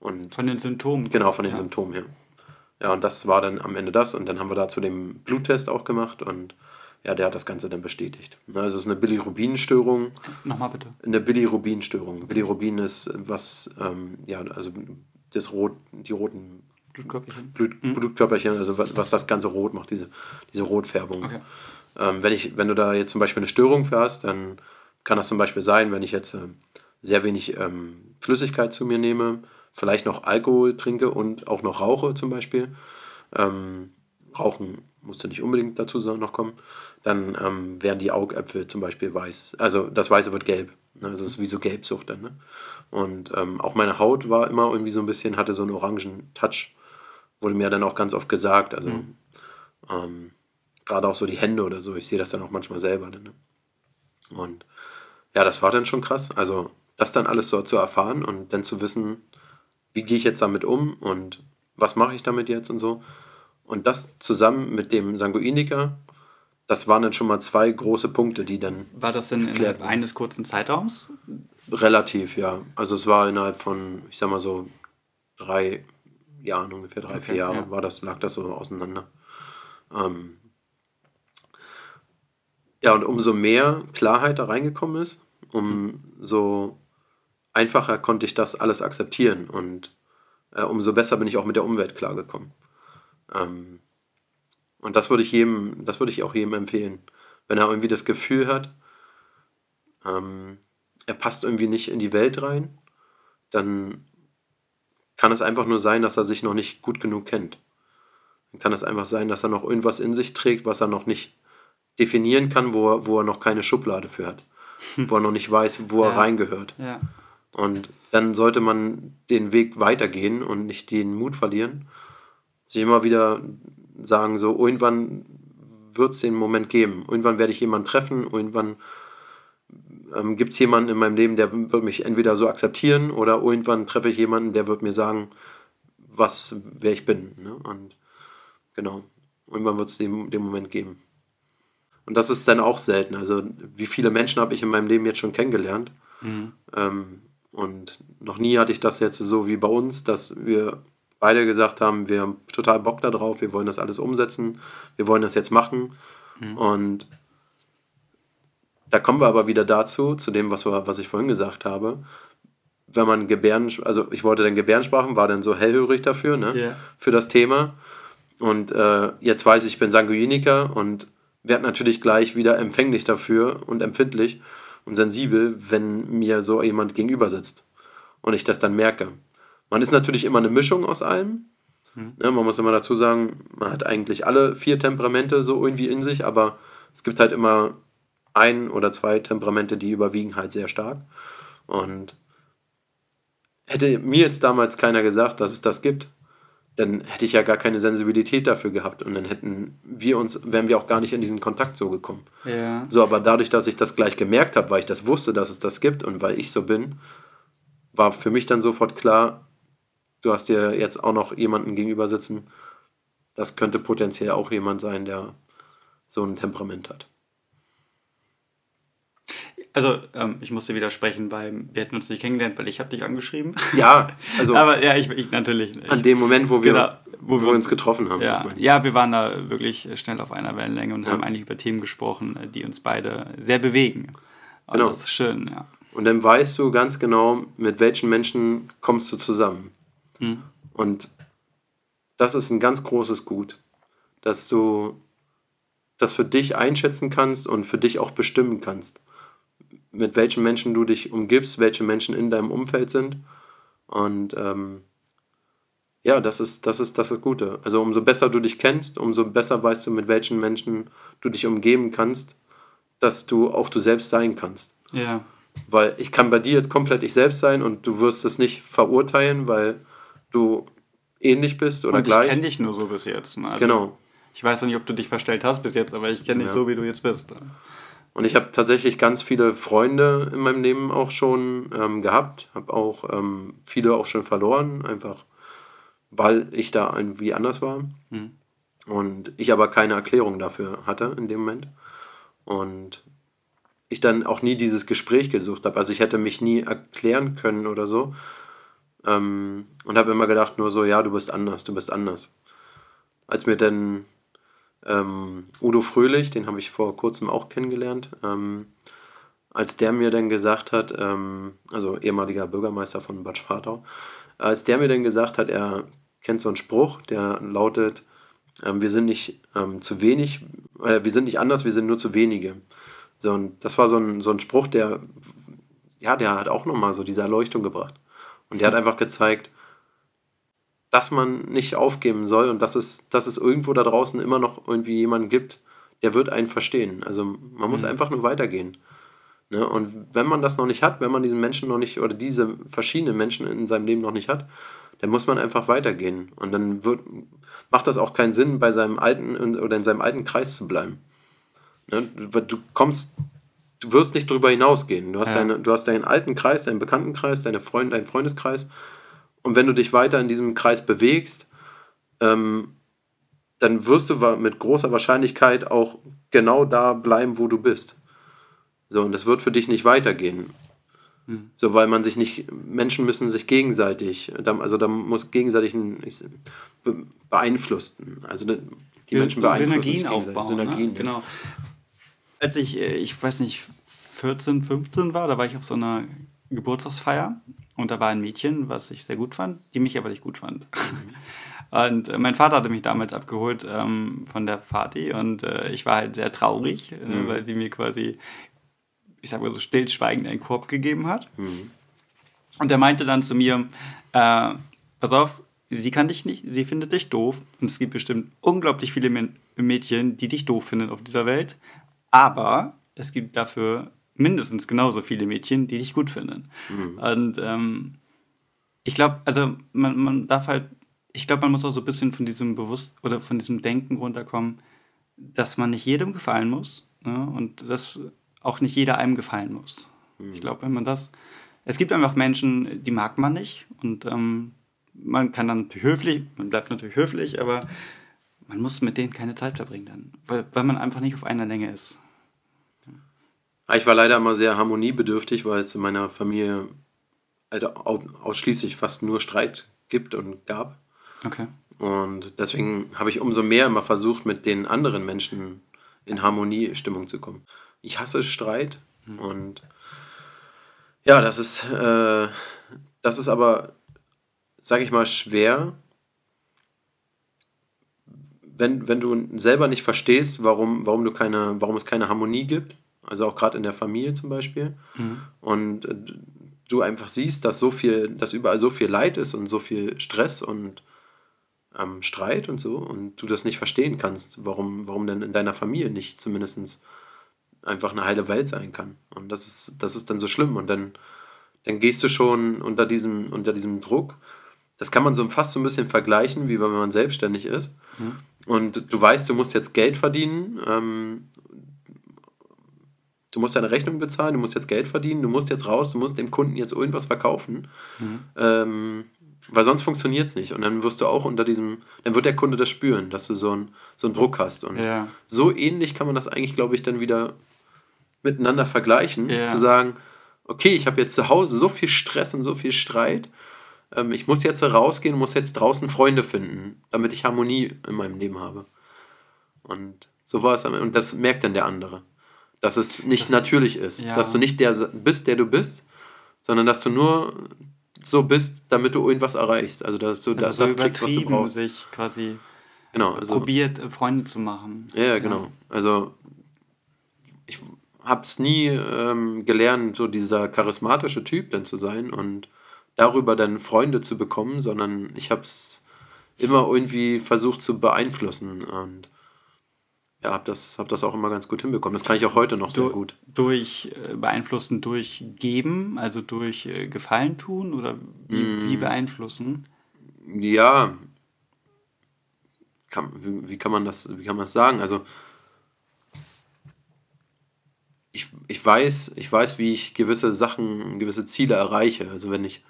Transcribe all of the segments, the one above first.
Und von den Symptomen. Genau, von den ja. Symptomen her. Ja, und das war dann am Ende das. Und dann haben wir dazu den Bluttest auch gemacht und ja, der hat das Ganze dann bestätigt. Also es ist eine Bilirubinstörung. Nochmal bitte. Eine Bilirubinstörung. Bilirubin ist was, ähm, ja, also das Rot, die roten Blutkörperchen. Blut, Mhm. Blutkörperchen, also was, was das Ganze rot macht, diese, diese Rotfärbung. Okay. Ähm, wenn, ich, wenn du da jetzt zum Beispiel eine Störung für hast, dann kann das zum Beispiel sein, wenn ich jetzt äh, sehr wenig ähm, Flüssigkeit zu mir nehme, vielleicht noch Alkohol trinke und auch noch rauche zum Beispiel. Ähm, Rauchen musste nicht unbedingt dazu noch kommen. Dann ähm, werden die Augäpfel zum Beispiel weiß. Also das Weiße wird gelb. Ne? Also es ist wie so Gelbsucht dann. Ne? Und ähm, auch meine Haut war immer irgendwie so ein bisschen, hatte so einen orangen Touch. Wurde mir dann auch ganz oft gesagt. Also Mhm. ähm, gerade auch so die Hände oder so. Ich sehe das dann auch manchmal selber. Dann, ne? Und ja, das war dann schon krass. Also das dann alles so zu erfahren und dann zu wissen, wie gehe ich jetzt damit um und was mache ich damit jetzt und so. Und das zusammen mit dem Sanguiniker, das waren dann schon mal zwei große Punkte, die dann War das denn innerhalb eines kurzen Zeitraums? relativ, ja. Also es war innerhalb von, ich sag mal so, drei Jahren, ungefähr drei, Okay, vier Jahre ja. war das, lag das so auseinander. Ähm ja, und umso mehr Klarheit da reingekommen ist, umso einfacher konnte ich das alles akzeptieren und äh, umso besser bin ich auch mit der Umwelt klargekommen. Ähm, und das würde ich jedem, das würde ich auch jedem empfehlen, wenn er irgendwie das Gefühl hat, ähm, er passt irgendwie nicht in die Welt rein, dann kann es einfach nur sein, dass er sich noch nicht gut genug kennt. Dann kann es einfach sein, dass er noch irgendwas in sich trägt, was er noch nicht definieren kann, wo er, wo er noch keine Schublade für hat. wo er noch nicht weiß, wo er Ja. reingehört. Ja. Und dann sollte man den Weg weitergehen und nicht den Mut verlieren. Sich immer wieder sagen, so, irgendwann wird es den Moment geben. Irgendwann werde ich jemanden treffen, irgendwann ähm, gibt es jemanden in meinem Leben, der wird mich entweder so akzeptieren oder irgendwann treffe ich jemanden, der wird mir sagen, was, wer ich bin. Ne? Und genau, irgendwann wird es den, den Moment geben. Und das ist dann auch selten. Also, wie viele Menschen habe ich in meinem Leben jetzt schon kennengelernt? Mhm. Ähm, und noch nie hatte ich das jetzt so wie bei uns, dass wir beide gesagt haben, wir haben total Bock darauf, wir wollen das alles umsetzen, wir wollen das jetzt machen. Mhm. Und da kommen wir aber wieder dazu, zu dem, was, wir, was ich vorhin gesagt habe. Wenn man Gebärden, also ich wollte dann Gebärdensprachen, war dann so hellhörig dafür, ne? Ja. für das Thema. Und äh, jetzt weiß ich, ich bin Sanguiniker und werde natürlich gleich wieder empfänglich dafür und empfindlich und sensibel, wenn mir so jemand gegenüber sitzt und ich das dann merke. Man ist natürlich immer eine Mischung aus allem. Mhm. Ne, man muss immer dazu sagen, man hat eigentlich alle vier Temperamente so irgendwie in sich, aber es gibt halt immer ein oder zwei Temperamente, die überwiegen halt sehr stark. Und hätte mir jetzt damals keiner gesagt, dass es das gibt, dann hätte ich ja gar keine Sensibilität dafür gehabt und dann hätten wir uns, wären wir auch gar nicht in diesen Kontakt so gekommen. Ja. So, aber dadurch, dass ich das gleich gemerkt habe, weil ich das wusste, dass es das gibt und weil ich so bin, war für mich dann sofort klar, du hast dir jetzt auch noch jemanden gegenüber sitzen, das könnte potenziell auch jemand sein, der so ein Temperament hat. Also, ähm, ich musste widersprechen, weil wir hätten uns nicht kennengelernt, weil ich habe dich angeschrieben. Ja, also Aber ja, ich, ich natürlich nicht. an dem Moment, wo wir, Genau, wo wir uns getroffen haben. Ja, ich. ja, wir waren da wirklich schnell auf einer Wellenlänge und Ja. haben eigentlich über Themen gesprochen, die uns beide sehr bewegen. Und Genau. das ist schön, ja. Und dann weißt du ganz genau, mit welchen Menschen kommst du zusammen. Hm. Und das ist ein ganz großes Gut, dass du das für dich einschätzen kannst und für dich auch bestimmen kannst, mit welchen Menschen du dich umgibst, welche Menschen in deinem Umfeld sind. Und ähm, ja, das ist, das ist das ist Gute. Also umso besser du dich kennst, umso besser weißt du, mit welchen Menschen du dich umgeben kannst, dass du auch du selbst sein kannst. Ja, Weil ich kann bei dir jetzt komplett ich selbst sein und du wirst es nicht verurteilen, weil du ähnlich bist oder und gleich. ich kenne dich nur so bis jetzt. Ne? Also, Genau. Ich weiß noch nicht, ob du dich verstellt hast bis jetzt, aber ich kenne dich Ja. so, wie du jetzt bist. Und ich habe tatsächlich ganz viele Freunde in meinem Leben auch schon ähm, gehabt, habe auch ähm, viele auch schon verloren, einfach weil ich da irgendwie anders war Hm. und ich aber keine Erklärung dafür hatte in dem Moment. Und ich dann auch nie dieses Gespräch gesucht habe. Also ich hätte mich nie erklären können oder so, Ähm, und habe immer gedacht, nur so, ja, du bist anders, du bist anders. Als mir dann ähm, Udo Fröhlich, den habe ich vor kurzem auch kennengelernt, ähm, als der mir dann gesagt hat, ähm, also ehemaliger Bürgermeister von Bad Schwartau, als der mir dann gesagt hat, er kennt so einen Spruch, der lautet, ähm, wir sind nicht ähm, zu wenig, äh, wir sind nicht anders, wir sind nur zu wenige. So, und das war so ein, so ein Spruch, der, ja, der hat auch nochmal so diese Erleuchtung gebracht. Und der hat einfach gezeigt, dass man nicht aufgeben soll und dass es, dass es irgendwo da draußen immer noch irgendwie jemanden gibt, der wird einen verstehen. Also man muss mhm. einfach nur weitergehen. Ne? Und wenn man das noch nicht hat, wenn man diesen Menschen noch nicht oder diese verschiedenen Menschen in seinem Leben noch nicht hat, dann muss man einfach weitergehen. Und dann wird, macht das auch keinen Sinn, bei seinem alten oder in seinem alten Kreis zu bleiben. Ne? Du kommst, du wirst nicht darüber hinausgehen. Du hast, ja. deine, du hast deinen alten Kreis, deinen Bekanntenkreis, deine Freunde, deinen Freundeskreis. Und wenn du dich weiter in diesem Kreis bewegst, ähm, dann wirst du mit großer Wahrscheinlichkeit auch genau da bleiben, wo du bist. So, und das wird für dich nicht weitergehen. Hm. So, weil man sich nicht, Menschen müssen sich gegenseitig, also da muss gegenseitig ein, ich, beeinflussen. Also die Menschen beeinflussen. Synergien aufbauen. Synergien, ne? Genau. Als ich, äh, ich weiß nicht, 14, 15 war, da war ich auf so einer Geburtstagsfeier und da war ein Mädchen, was ich sehr gut fand, die mich aber nicht gut fand. Mhm. Und äh, mein Vater hatte mich damals abgeholt ähm, von der Party und äh, ich war halt sehr traurig, äh, mhm. weil sie mir quasi ich sag mal so stillschweigend einen Korb gegeben hat. Mhm. Und er meinte dann zu mir, äh, pass auf, sie kann dich nicht, sie findet dich doof. Und es gibt bestimmt unglaublich viele Mädchen, die dich doof finden auf dieser Welt. Aber es gibt dafür mindestens genauso viele Mädchen, die dich gut finden. Mhm. Und ähm, ich glaube, also man, man darf halt, ich glaube, man muss auch so ein bisschen von diesem Bewusst oder von diesem Denken runterkommen, dass man nicht jedem gefallen muss. Ne? Und das auch nicht jeder einem gefallen muss. Mhm. Ich glaube, wenn man das. Es gibt einfach Menschen, die mag man nicht und ähm, man kann dann natürlich höflich, man bleibt natürlich höflich, aber man muss mit denen keine Zeit verbringen dann, weil, weil man einfach nicht auf einer Länge ist. Ich war leider immer sehr harmoniebedürftig, weil es in meiner Familie halt ausschließlich fast nur Streit gibt und gab. Okay. Und deswegen habe ich umso mehr immer versucht, mit den anderen Menschen in Harmoniestimmung zu kommen ich hasse Streit. Mhm. Und ja, das ist, äh, das ist aber, sag ich mal, schwer, wenn, wenn du selber nicht verstehst, warum, warum, du keine, warum es keine Harmonie gibt, also auch gerade in der Familie zum Beispiel, mhm. und äh, du einfach siehst, dass so viel, dass überall so viel Leid ist und so viel Stress und ähm, Streit und so, und du das nicht verstehen kannst, warum, warum denn in deiner Familie nicht zumindest einfach eine heile Welt sein kann. Und das ist, das ist dann so schlimm. Und dann, dann gehst du schon unter diesem, unter diesem Druck. Das kann man so fast so ein bisschen vergleichen, wie wenn man selbstständig ist. Mhm. Und du weißt, du musst jetzt Geld verdienen. Ähm, du musst deine Rechnung bezahlen, du musst jetzt Geld verdienen, du musst jetzt raus, du musst dem Kunden jetzt irgendwas verkaufen. Mhm. Ähm, weil sonst funktioniert es nicht. Und dann wirst du auch unter diesem, dann wird der Kunde das spüren, dass du so, ein, so einen Druck hast. Und ja. so ähnlich kann man das eigentlich, glaube ich, dann wieder miteinander vergleichen, ja. zu sagen, okay, ich habe jetzt zu Hause so viel Stress und so viel Streit, ähm, ich muss jetzt rausgehen, muss jetzt draußen Freunde finden, damit ich Harmonie in meinem Leben habe. Und so war es. Und das merkt dann der andere. Dass es nicht das, natürlich ist. Ja. Dass du nicht der bist, der du bist, sondern dass du nur so bist, damit du irgendwas erreichst. Also dass du also das, so das kriegst, was du brauchst. sich quasi genau, also, probiert, Freunde zu machen. Ja, genau. Ja. Also ich habe es nie ähm, gelernt, so dieser charismatische Typ dann zu sein und darüber dann Freunde zu bekommen, sondern ich habe es immer irgendwie versucht zu beeinflussen und ja, habe das, hab das auch immer ganz gut hinbekommen. Das kann ich auch heute noch sehr gut. Durch äh, beeinflussen, durch geben, also durch äh, Gefallen tun oder wie, mm. wie beeinflussen? Ja, kann, wie, wie, kann man das, wie kann man das sagen? Also ich, ich, weiß, ich weiß, wie ich gewisse Sachen, gewisse Ziele erreiche. Also wenn ich,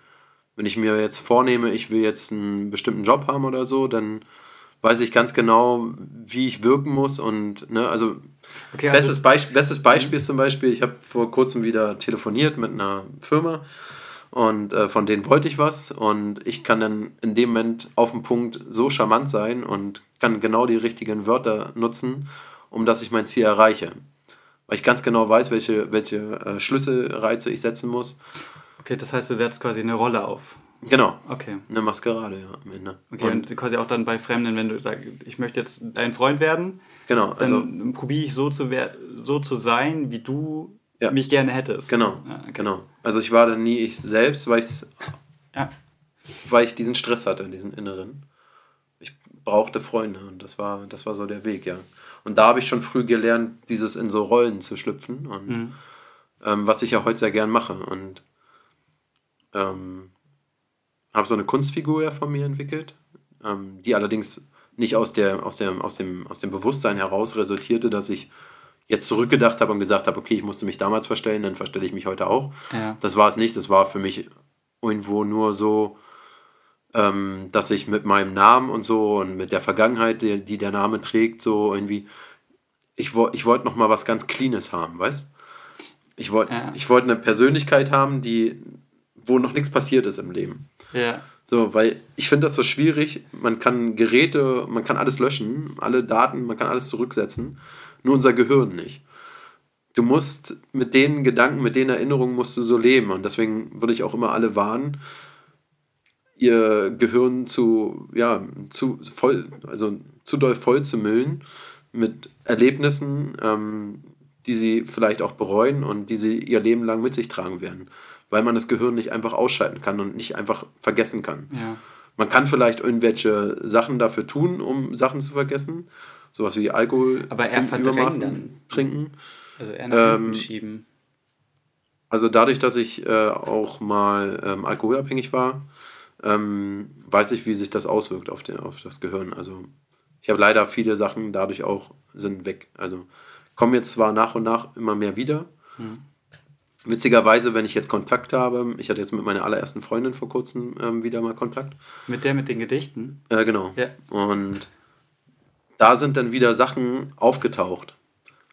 wenn ich mir jetzt vornehme, ich will jetzt einen bestimmten Job haben oder so, dann weiß ich ganz genau, wie ich wirken muss und ne, also, okay, also bestes, Beisp bestes Beispiel ist zum Beispiel, ich habe vor kurzem wieder telefoniert mit einer Firma Und äh, von denen wollte ich was. Und ich kann dann in dem Moment auf dem Punkt so charmant sein und kann genau die richtigen Wörter nutzen, um dass ich mein Ziel erreiche. Weil ich ganz genau weiß, welche, welche äh, Schlüsselreize ich setzen muss. Okay, das heißt, du setzt quasi eine Rolle auf. Genau. Okay. Eine Maskerade, ja, am Ende. Okay, und, und quasi auch dann bei Fremden, wenn du sagst, ich möchte jetzt dein Freund werden, genau, also dann probiere ich so zu, wer so zu sein, wie du Ja. mich gerne hättest. Genau, Ja, okay. genau. Also ich war dann nie ich selbst, weil, Ja. weil ich diesen Stress hatte, diesen inneren. Ich brauchte Freunde und das war, das war so der Weg, ja. Und da habe ich schon früh gelernt, dieses in so Rollen zu schlüpfen und Mhm. ähm, was ich ja heute sehr gern mache. Und ähm, habe so eine Kunstfigur ja von mir entwickelt, ähm, die allerdings nicht aus, der, aus, der, aus, dem, aus dem Bewusstsein heraus resultierte, dass ich jetzt zurückgedacht habe und gesagt habe, okay, ich musste mich damals verstellen, dann verstelle ich mich heute auch. Ja. Das war es nicht, das war für mich irgendwo nur so, ähm, dass ich mit meinem Namen und so und mit der Vergangenheit, die, die der Name trägt, so irgendwie, ich, wo, ich wollte noch mal was ganz Cleanes haben, weißt? Ich wollte Ja. ich wollte eine Persönlichkeit haben, die, wo noch nichts passiert ist im Leben. Ja. So, weil ich finde das so schwierig. Man kann Geräte, man kann alles löschen, alle Daten, man kann alles zurücksetzen, nur unser Gehirn nicht. Du musst mit den Gedanken, mit den Erinnerungen musst du so leben. Und deswegen würde ich auch immer alle warnen, ihr Gehirn zu, ja, zu voll, also zu doll voll zu müllen mit Erlebnissen, ähm, die sie vielleicht auch bereuen und die sie ihr Leben lang mit sich tragen werden. Weil man das Gehirn nicht einfach ausschalten kann und nicht einfach vergessen kann. Ja. Man kann vielleicht irgendwelche Sachen dafür tun, um Sachen zu vergessen. Sowas wie Alkohol Aber Übermaßen dann. trinken. Also eher nach Ähm, schieben. Also dadurch, dass ich äh, auch mal ähm, alkoholabhängig war, ähm, weiß ich, wie sich das auswirkt auf, den, auf das Gehirn. Also ich habe leider viele Sachen dadurch auch sind weg. Also kommen jetzt zwar nach und nach immer mehr wieder. Hm. Witzigerweise, wenn ich jetzt Kontakt habe, ich hatte jetzt mit meiner allerersten Freundin vor kurzem ähm, wieder mal Kontakt. Mit der mit den Gedichten. Äh, genau. Ja. Und da sind dann wieder Sachen aufgetaucht.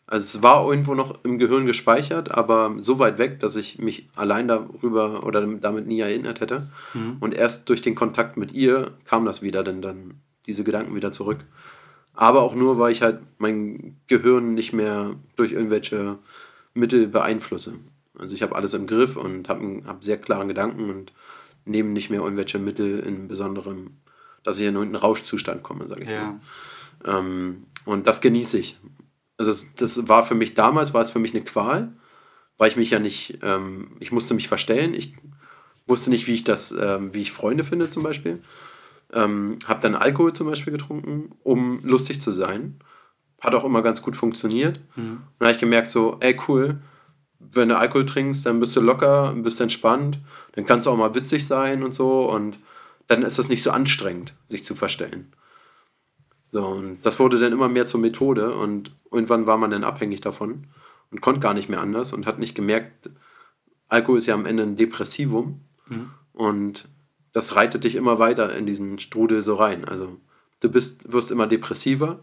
Also es war irgendwo noch im Gehirn gespeichert, aber so weit weg, dass ich mich allein darüber oder damit nie erinnert hätte. Mhm. Und erst durch den Kontakt mit ihr kam das wieder, denn dann diese Gedanken wieder zurück. Aber auch nur, weil ich halt mein Gehirn nicht mehr durch irgendwelche Mittel beeinflusse. Also ich habe alles im Griff und habe hab sehr klaren Gedanken und nehme nicht mehr irgendwelche Mittel in besonderem, dass ich in irgendeinen Rauschzustand komme, sage ich Ja. mal. Ähm, und das genieße ich. Also es, das war für mich damals, war es für mich eine Qual, weil ich mich ja nicht, ähm, ich musste mich verstellen. Ich wusste nicht, wie ich das, ähm, wie ich Freunde finde zum Beispiel. Ähm, habe dann Alkohol zum Beispiel getrunken, um lustig zu sein. Hat auch immer ganz gut funktioniert. Mhm. Und dann habe ich gemerkt so, ey cool, wenn du Alkohol trinkst, dann bist du locker, bist entspannt, dann kannst du auch mal witzig sein und so und dann ist das nicht so anstrengend, sich zu verstellen. So, und das wurde dann immer mehr zur Methode und irgendwann war man dann abhängig davon und konnte gar nicht mehr anders und hat nicht gemerkt, Alkohol ist ja am Ende ein Depressivum Mhm. und das reitet dich immer weiter in diesen Strudel so rein. Also du bist, wirst immer depressiver,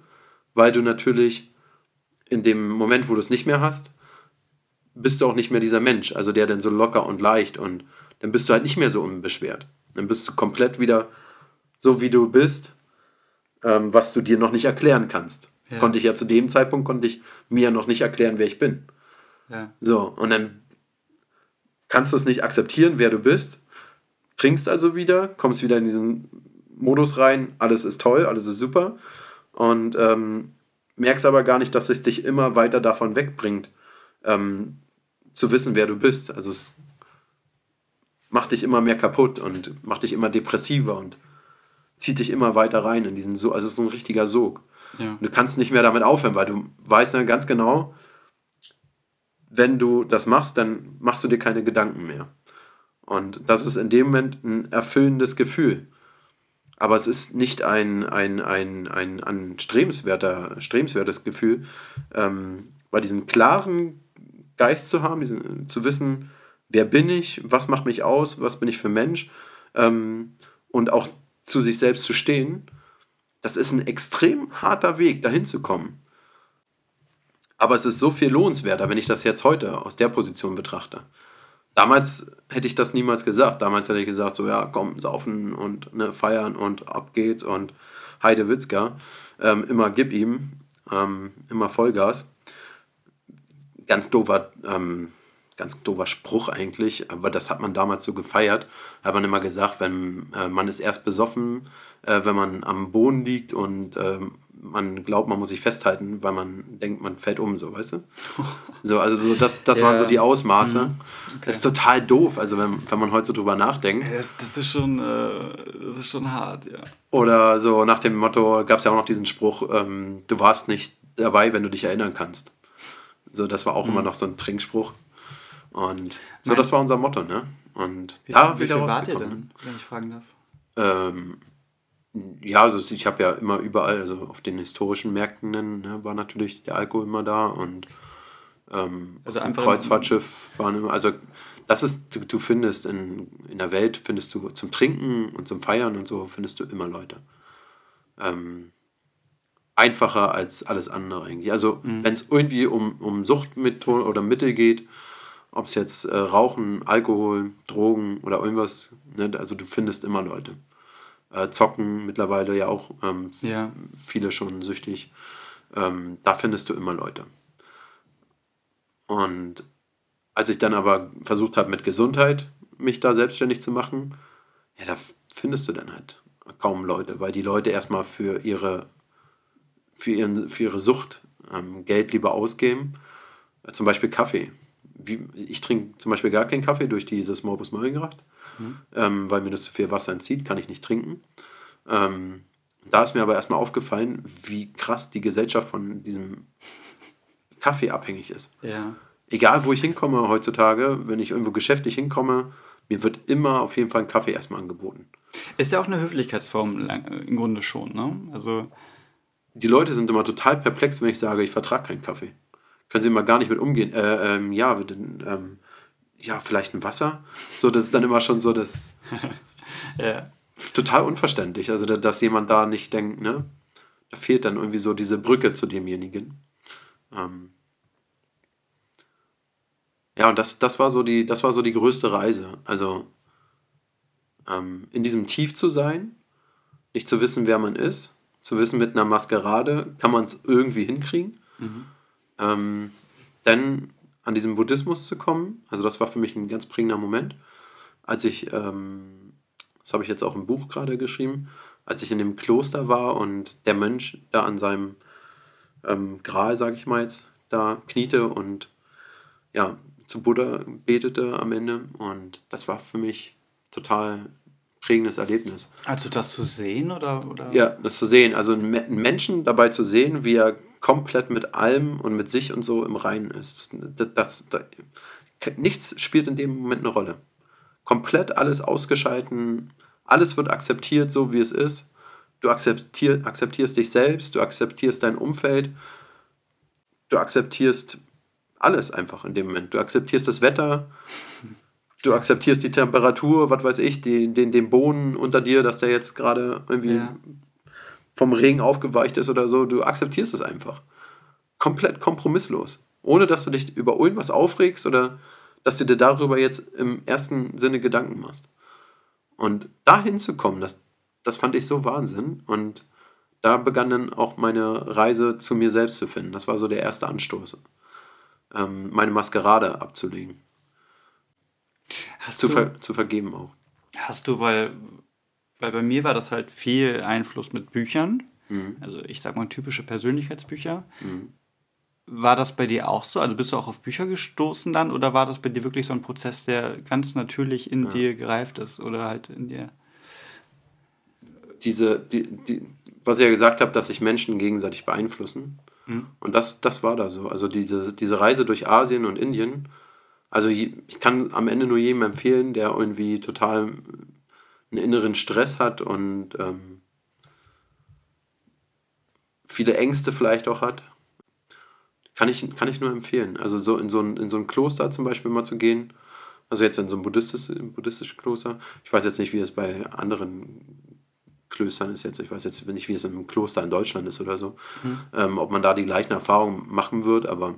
weil du natürlich in dem Moment, wo du es nicht mehr hast, bist du auch nicht mehr dieser Mensch, also der dann so locker und leicht und dann bist du halt nicht mehr so unbeschwert. Dann bist du komplett wieder so, wie du bist, ähm, was du dir noch nicht erklären kannst. Ja. Konnte ich ja zu dem Zeitpunkt, konnte ich mir noch nicht erklären, wer ich bin. Ja. So, und dann kannst du es nicht akzeptieren, wer du bist, trinkst also wieder, kommst wieder in diesen Modus rein, alles ist toll, alles ist super und ähm, merkst aber gar nicht, dass es dich immer weiter davon wegbringt, ähm, zu wissen, wer du bist. Also es macht dich immer mehr kaputt und macht dich immer depressiver und zieht dich immer weiter rein in diesen Sog. Also es ist ein richtiger Sog. Ja. Du kannst nicht mehr damit aufhören, weil du weißt dann ganz genau, wenn du das machst, dann machst du dir keine Gedanken mehr. Und das ist in dem Moment ein erfüllendes Gefühl. Aber es ist nicht ein, ein, ein, ein, ein strebenswerter, strebenswertes Gefühl, ähm, weil diesen klaren Geist zu haben, diesen, zu wissen, wer bin ich, was macht mich aus, was bin ich für Mensch ähm, und auch zu sich selbst zu stehen, das ist ein extrem harter Weg, dahin zu kommen. Aber es ist so viel lohnenswerter, wenn ich das jetzt heute aus der Position betrachte. damals hätte ich das niemals gesagt. Damals hätte ich gesagt, so ja, komm, saufen und ne, feiern und ab geht's und Heide Witzka. Ähm, immer gib ihm, ähm, immer Vollgas. Ganz doofer, ähm, ganz doofer Spruch eigentlich, aber das hat man damals so gefeiert. Da hat man immer gesagt, wenn äh, man ist erst besoffen, äh, wenn man am Boden liegt und ähm, man glaubt, man muss sich festhalten, weil man denkt, man fällt um, so, weißt du? So, also so das, das ja. waren so die Ausmaße. Mhm. Okay. Das ist total doof, also wenn, wenn man heute so drüber nachdenkt. Ja, das, das, ist schon, äh, das ist schon hart, ja. Oder so nach dem Motto, gab es ja auch noch diesen Spruch, ähm, du warst nicht dabei, wenn du dich erinnern kannst. So, das war auch mhm. immer noch so ein Trinkspruch. Und so, mein, das war unser Motto, ne? Und wie, da wie viel wart ihr denn, wenn ich fragen darf? Ähm, ja, also ich habe ja immer überall, also auf den historischen Märkten ne, war natürlich der Alkohol immer da und ähm, also auf dem Kreuzfahrtschiff waren immer, also das ist, du, du, findest in, in der Welt, findest du zum Trinken und zum Feiern und so, findest du immer Leute. Ähm, einfacher als alles andere eigentlich. Also mhm. wenn es irgendwie um, um Suchtmittel oder Mittel geht, ob es jetzt äh, Rauchen, Alkohol, Drogen oder irgendwas, ne, also du findest immer Leute äh, zocken mittlerweile ja auch ähm, ja. viele schon süchtig. Ähm, da findest du immer Leute. Und als ich dann aber versucht habe, mit Gesundheit mich da selbstständig zu machen, ja, da findest du dann halt kaum Leute, weil die Leute erstmal für ihre, für ihren, für ihre Sucht ähm, Geld lieber ausgeben. Äh, zum Beispiel Kaffee. Wie, ich trinke zum Beispiel gar keinen Kaffee durch dieses Morbus Mönchengladbach mhm. ähm, weil mir das zu viel Wasser entzieht, kann ich nicht trinken. Ähm, da ist mir aber erstmal aufgefallen, wie krass die Gesellschaft von diesem Kaffee abhängig ist. Ja. Egal, wo ich hinkomme heutzutage, wenn ich irgendwo geschäftlich hinkomme, mir wird immer auf jeden Fall ein Kaffee erstmal angeboten. Ist ja auch eine Höflichkeitsform im Grunde schon, ne? Also die Leute sind immer total perplex, wenn ich sage, ich vertrage keinen Kaffee. Können sie immer gar nicht mit umgehen. Äh, ähm, ja, ähm, ja, vielleicht ein Wasser. So, das ist dann immer schon so das. ja. Total unverständlich. Also, dass jemand da nicht denkt, ne? Da fehlt dann irgendwie so diese Brücke zu demjenigen. Ähm ja, und das, das, war so die, das war so die größte Reise. Also, ähm, in diesem Tief zu sein, nicht zu wissen, wer man ist, zu wissen, mit einer Maskerade kann man es irgendwie hinkriegen. Mhm. Ähm, dann an diesem Buddhismus zu kommen. Also das war für mich ein ganz prägender Moment, als ich, ähm, das habe ich jetzt auch im Buch gerade geschrieben, als ich in dem Kloster war und der Mönch da an seinem ähm, Gral, sage ich mal jetzt, da kniete und ja, zu Buddha betete am Ende. Und das war für mich total prägendes Erlebnis. Also das zu sehen oder? oder? Ja, das zu sehen. Also einen Menschen dabei zu sehen, wie er komplett mit allem und mit sich und so im Reinen ist. Das, das, nichts spielt in dem Moment eine Rolle. Komplett alles ausgeschalten, alles wird akzeptiert, so wie es ist. Du akzeptier, akzeptierst dich selbst, du akzeptierst dein Umfeld, du akzeptierst alles einfach in dem Moment. Du akzeptierst das Wetter, du akzeptierst die Temperatur, was weiß ich, die, den, den Boden unter dir, dass der jetzt gerade irgendwie ja vom Regen aufgeweicht ist oder so, du akzeptierst es einfach. Komplett kompromisslos. Ohne dass du dich über irgendwas aufregst oder dass du dir darüber jetzt im ersten Sinne Gedanken machst. Und da hinzukommen, das, das fand ich so Wahnsinn. Und da begann dann auch meine Reise zu mir selbst zu finden. Das war so der erste Anstoß, ähm, meine Maskerade abzulegen. Hast zu, du, ver zu vergeben auch. Hast du, weil weil bei mir war das halt viel Einfluss mit Büchern. Mhm. Also ich sag mal typische Persönlichkeitsbücher. Mhm. War das bei dir auch so? Also bist du auch auf Bücher gestoßen dann oder war das bei dir wirklich so ein Prozess, der ganz natürlich in ja. dir gereift ist oder halt in dir? Diese, die, die, was ich ja gesagt habe, dass sich Menschen gegenseitig beeinflussen. Mhm. Und das, das war da so. Also diese, diese Reise durch Asien und Indien. Also ich kann am Ende nur jedem empfehlen, der irgendwie total einen inneren Stress hat und ähm, viele Ängste vielleicht auch hat, kann ich, kann ich nur empfehlen. Also so in so ein, in so ein Kloster zum Beispiel mal zu gehen. Also jetzt in so ein buddhistisches, buddhistisches Kloster. Ich weiß jetzt nicht, wie es bei anderen Klöstern ist jetzt. Ich weiß jetzt nicht, wie es im Kloster in Deutschland ist oder so. Mhm. Ähm, ob man da die gleichen Erfahrungen machen wird, aber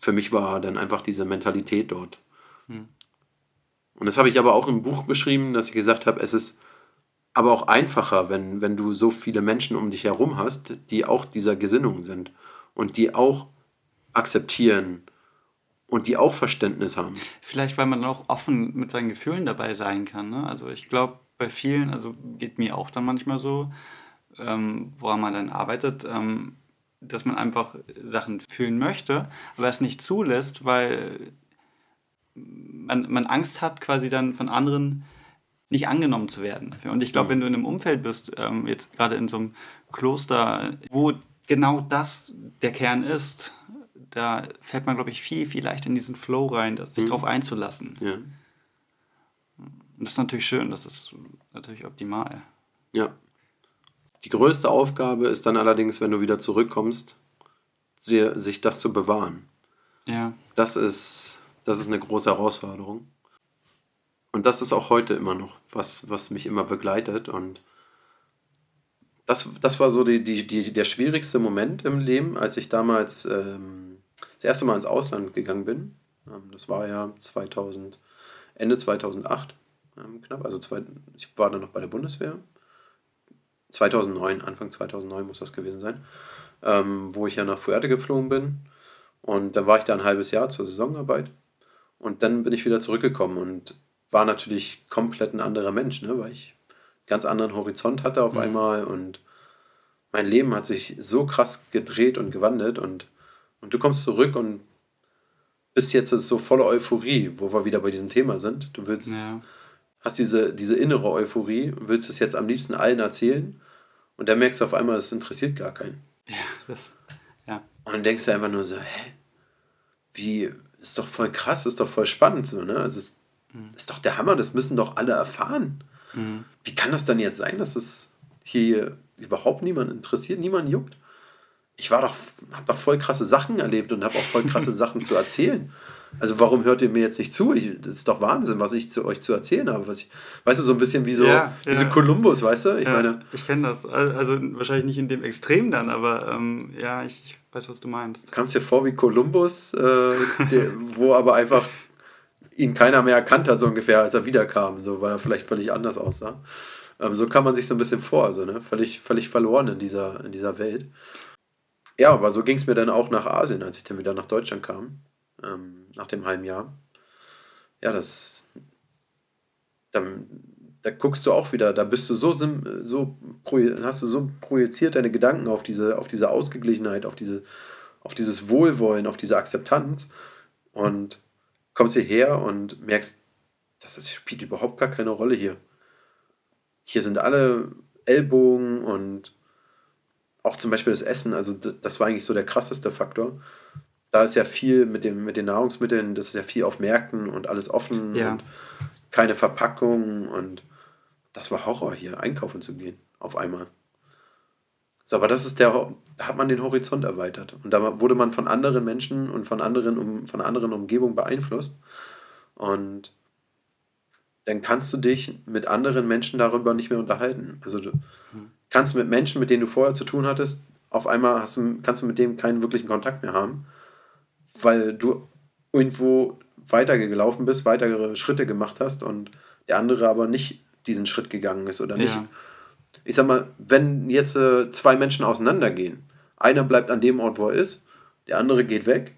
für mich war dann einfach diese Mentalität dort. Mhm. Und das habe ich aber auch im Buch beschrieben, dass ich gesagt habe, es ist aber auch einfacher, wenn, wenn du so viele Menschen um dich herum hast, die auch dieser Gesinnung sind und die auch akzeptieren und die auch Verständnis haben. Vielleicht, weil man auch offen mit seinen Gefühlen dabei sein kann. Ne? Also ich glaube, bei vielen, also geht mir auch dann manchmal so, ähm, woran man dann arbeitet, ähm, dass man einfach Sachen fühlen möchte, aber es nicht zulässt, weil man, man Angst hat, quasi dann von anderen nicht angenommen zu werden. Und ich glaube, mhm. wenn du in einem Umfeld bist, ähm, jetzt gerade in so einem Kloster, wo genau das der Kern ist, da fällt man, glaube ich, viel, viel leichter in diesen Flow rein, sich mhm. darauf einzulassen. Ja. Und das ist natürlich schön, das ist natürlich optimal. Ja. Die größte Aufgabe ist dann allerdings, wenn du wieder zurückkommst, sich das zu bewahren. Ja. Das ist, das ist eine große Herausforderung. Und das ist auch heute immer noch, was, was mich immer begleitet. Und das, das war so die, die, die, der schwierigste Moment im Leben, als ich damals ähm, das erste Mal ins Ausland gegangen bin. Ähm, das war ja 2000, Ende 2008 ähm, knapp. Also zwei, ich war dann noch bei der Bundeswehr. 2009, Anfang 2009 muss das gewesen sein, ähm, wo ich ja nach Fuerte geflogen bin. Und dann war ich da ein halbes Jahr zur Saisonarbeit. Und dann bin ich wieder zurückgekommen und war natürlich komplett ein anderer Mensch, ne? weil ich einen ganz anderen Horizont hatte auf mhm. einmal und mein Leben hat sich so krass gedreht und gewandelt und, und du kommst zurück und bist jetzt so voller Euphorie, wo wir wieder bei diesem Thema sind. Du willst, ja. Hast diese, diese innere Euphorie, willst es jetzt am liebsten allen erzählen und dann merkst du auf einmal, es interessiert gar keinen. Ja, das, ja. Und dann denkst du einfach nur so, hä, wie, ist doch voll krass, ist doch voll spannend, so, ne? Also es Mhm. Das ist doch der Hammer, das müssen doch alle erfahren. Mhm. Wie kann das dann jetzt sein, dass es hier überhaupt niemand interessiert, niemand juckt? Ich war doch, hab doch voll krasse Sachen erlebt und habe auch voll krasse Sachen zu erzählen. Also warum hört ihr mir jetzt nicht zu? Ich, das ist doch Wahnsinn, was ich zu euch zu erzählen habe. Was ich, weißt du, so ein bisschen wie so, ja, wie so Kolumbus, weißt du? Ich ja, meine. Ich kenne das. Also wahrscheinlich nicht in dem Extrem dann, aber ähm, ja, ich, ich, weiß, was du meinst. Kam es dir vor wie Kolumbus, äh, wo aber einfach ihn keiner mehr erkannt hat, so ungefähr, als er wiederkam, so, weil er vielleicht völlig anders aussah. Ähm, so kam man sich so ein bisschen vor, also, ne? völlig, völlig verloren in dieser, in dieser Welt. Ja, aber so ging es mir dann auch nach Asien, als ich dann wieder nach Deutschland kam, ähm, nach dem halben Jahr. Ja, das. Dann, da guckst du auch wieder, da bist du so, so hast du so projiziert deine Gedanken auf diese, auf diese Ausgeglichenheit, auf, diese, auf dieses Wohlwollen, auf diese Akzeptanz. Und kommst hierher und merkst, das spielt überhaupt gar keine Rolle hier. Hier sind alle Ellbogen und auch zum Beispiel das Essen, also das war eigentlich so der krasseste Faktor. Da ist ja viel mit, dem, mit den Nahrungsmitteln, das ist ja viel auf Märkten und alles offen ja. und keine Verpackung und das war Horror hier, einkaufen zu gehen, auf einmal. So, aber das ist der, da hat man den Horizont erweitert. Und da wurde man von anderen Menschen und von anderen, um, von anderen Umgebungen beeinflusst. Und dann kannst du dich mit anderen Menschen darüber nicht mehr unterhalten. Also du kannst mit Menschen, mit denen du vorher zu tun hattest, auf einmal hast du, kannst du mit dem keinen wirklichen Kontakt mehr haben, weil du irgendwo weitergelaufen bist, weitere Schritte gemacht hast und der andere aber nicht diesen Schritt gegangen ist oder nicht ich sag mal, wenn jetzt äh, zwei Menschen auseinandergehen, einer bleibt an dem Ort, wo er ist, der andere geht weg,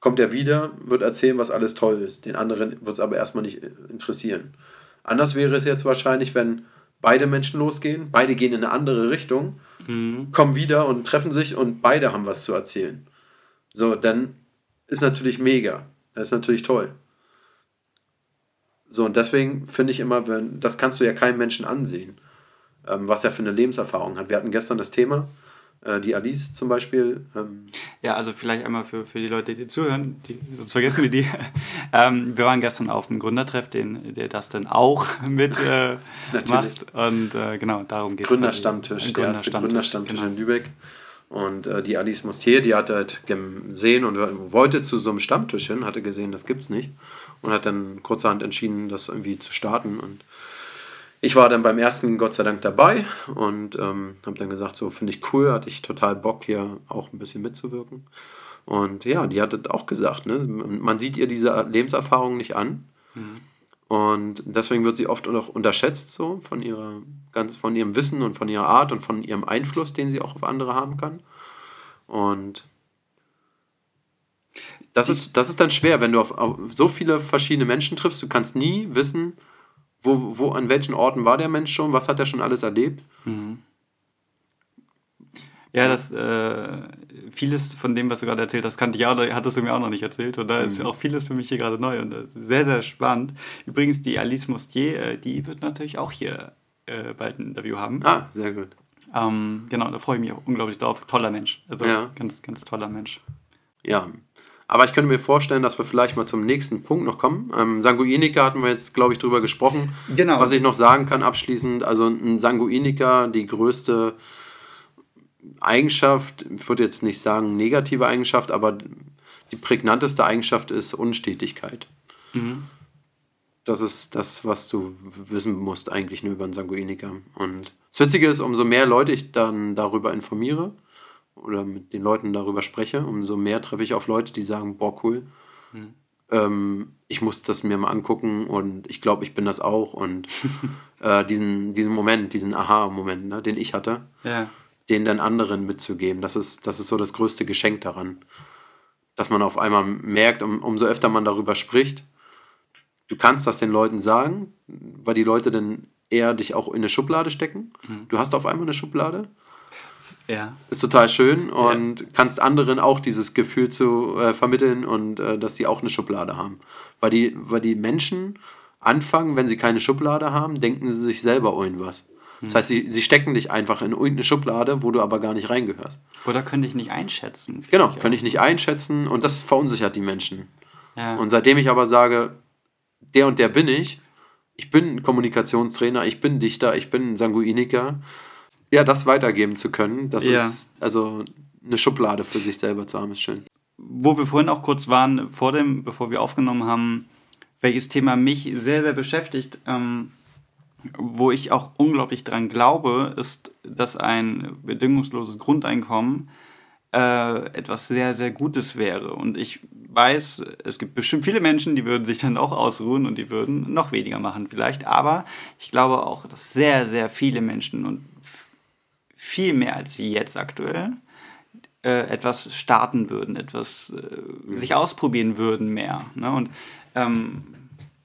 kommt er wieder, wird erzählen, was alles toll ist. Den anderen wird es aber erstmal nicht äh, interessieren. Anders wäre es jetzt wahrscheinlich, wenn beide Menschen losgehen, beide gehen in eine andere Richtung, mhm. kommen wieder und treffen sich und beide haben was zu erzählen. So, dann ist natürlich mega. Das ist natürlich toll. So, und deswegen finde ich immer, wenn, das kannst du ja keinem Menschen ansehen ähm, was er für eine Lebenserfahrung hat. Wir hatten gestern das Thema, äh, die Alice zum Beispiel. Ähm ja, also vielleicht einmal für, für die Leute, die zuhören, die, sonst vergessen wir die. ähm, wir waren gestern auf einem Gründertreff, den, der das dann auch mit äh, macht. Und äh, genau, darum geht es. Gründerstammtisch, der erste Gründerstammtisch genau. in Lübeck. Und äh, die Alice Mustier, die hat halt gesehen und wollte zu so einem Stammtisch hin, hatte gesehen, das gibt's nicht. Und hat dann kurzerhand entschieden, das irgendwie zu starten. Und ich war dann beim ersten Gott sei Dank dabei und ähm, habe dann gesagt, so finde ich cool, hatte ich total Bock hier auch ein bisschen mitzuwirken. Und ja, die hat auch gesagt, ne, man sieht ihr diese Lebenserfahrung nicht an. Mhm. Und deswegen wird sie oft auch unterschätzt, so von ihrer ganz von ihrem Wissen und von ihrer Art und von ihrem Einfluss, den sie auch auf andere haben kann. Und das ist, das ist dann schwer, wenn du auf, auf so viele verschiedene Menschen triffst. Du kannst nie wissen, wo, wo an welchen Orten war der Mensch schon, was hat er schon alles erlebt. Mhm. Ja, das äh, vieles von dem, was du gerade erzählt hast, kannte ich auch, hattest du mir auch noch nicht erzählt. Und da mhm. ist auch vieles für mich hier gerade neu und sehr, sehr spannend. Übrigens, die Alice Moustier, äh, die wird natürlich auch hier äh, bald ein Interview haben. Ah, sehr gut. Ähm, genau, da freue ich mich auch unglaublich drauf. Toller Mensch. Also Ja. ganz, ganz toller Mensch. Ja, aber ich könnte mir vorstellen, dass wir vielleicht mal zum nächsten Punkt noch kommen. Ähm, Sanguiniker hatten wir jetzt, glaube ich, drüber gesprochen. Genau. Was ich noch sagen kann abschließend, also ein Sanguiniker, die größte Eigenschaft, ich würde jetzt nicht sagen negative Eigenschaft, aber die prägnanteste Eigenschaft ist Unstetigkeit. Mhm. Das ist das, was du wissen musst eigentlich nur über einen Sanguiniker. Und das Witzige ist, umso mehr Leute ich dann darüber informiere oder mit den Leuten darüber spreche, umso mehr treffe ich auf Leute, die sagen, boah, cool, Mhm. ähm, ich muss das mir mal angucken und ich glaube, ich bin das auch. Und äh, diesen, diesen Moment, diesen Aha-Moment, ne, den ich hatte, Ja. Den dann anderen mitzugeben, das ist, das ist so das größte Geschenk daran. Dass man auf einmal merkt, um, umso öfter man darüber spricht, du kannst das den Leuten sagen, weil die Leute dann eher dich auch in eine Schublade stecken. Mhm. Du hast auf einmal eine Schublade. Ja. Ist total schön und kannst anderen auch dieses Gefühl zu äh, vermitteln und äh, dass sie auch eine Schublade haben. Weil die, weil die Menschen anfangen, wenn sie keine Schublade haben, denken sie sich selber irgendwas. Das heißt, sie, sie stecken dich einfach in irgendeine Schublade, wo du aber gar nicht reingehörst. Oder könnte ich nicht einschätzen. Genau, vielleicht kann auch. ich nicht einschätzen und das verunsichert die Menschen. Ja. Und seitdem ich aber sage, der und der bin ich, ich bin Kommunikationstrainer, ich bin Dichter, ich bin Sanguiniker, ja, das weitergeben zu können, das Ja. ist also eine Schublade für sich selber zu haben, ist schön. wo wir vorhin auch kurz waren, vor dem, bevor wir aufgenommen haben, welches Thema mich sehr, sehr beschäftigt, ähm, wo ich auch unglaublich dran glaube, ist, dass ein bedingungsloses Grundeinkommen äh, etwas sehr, sehr Gutes wäre. Und ich weiß, es gibt bestimmt viele Menschen, die würden sich dann auch ausruhen und die würden noch weniger machen vielleicht. Aber ich glaube auch, dass sehr, sehr viele Menschen und viel mehr als jetzt aktuell äh, etwas starten würden, etwas äh, sich ausprobieren würden mehr. Ne? Und ähm,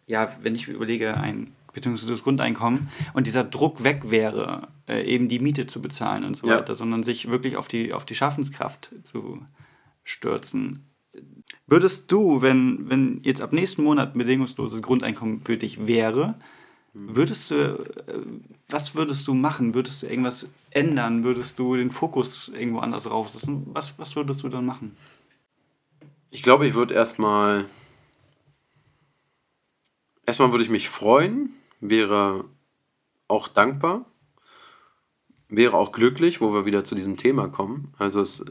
ja, wenn ich überlege, ein bedingungsloses Grundeinkommen und dieser Druck weg wäre, äh, eben die Miete zu bezahlen und so Ja. weiter, sondern sich wirklich auf die, auf die Schaffenskraft zu stürzen. Würdest du, wenn, wenn jetzt ab nächsten Monat ein bedingungsloses Grundeinkommen für dich wäre, würdest du, äh, was würdest du machen? Würdest du irgendwas ändern? Würdest du den Fokus irgendwo anders raufsetzen? Was, was würdest du dann machen? Ich glaube, ich würde erstmal. Erstmal würde ich mich freuen, wäre auch dankbar, wäre auch glücklich, wo wir wieder zu diesem Thema kommen. Also es,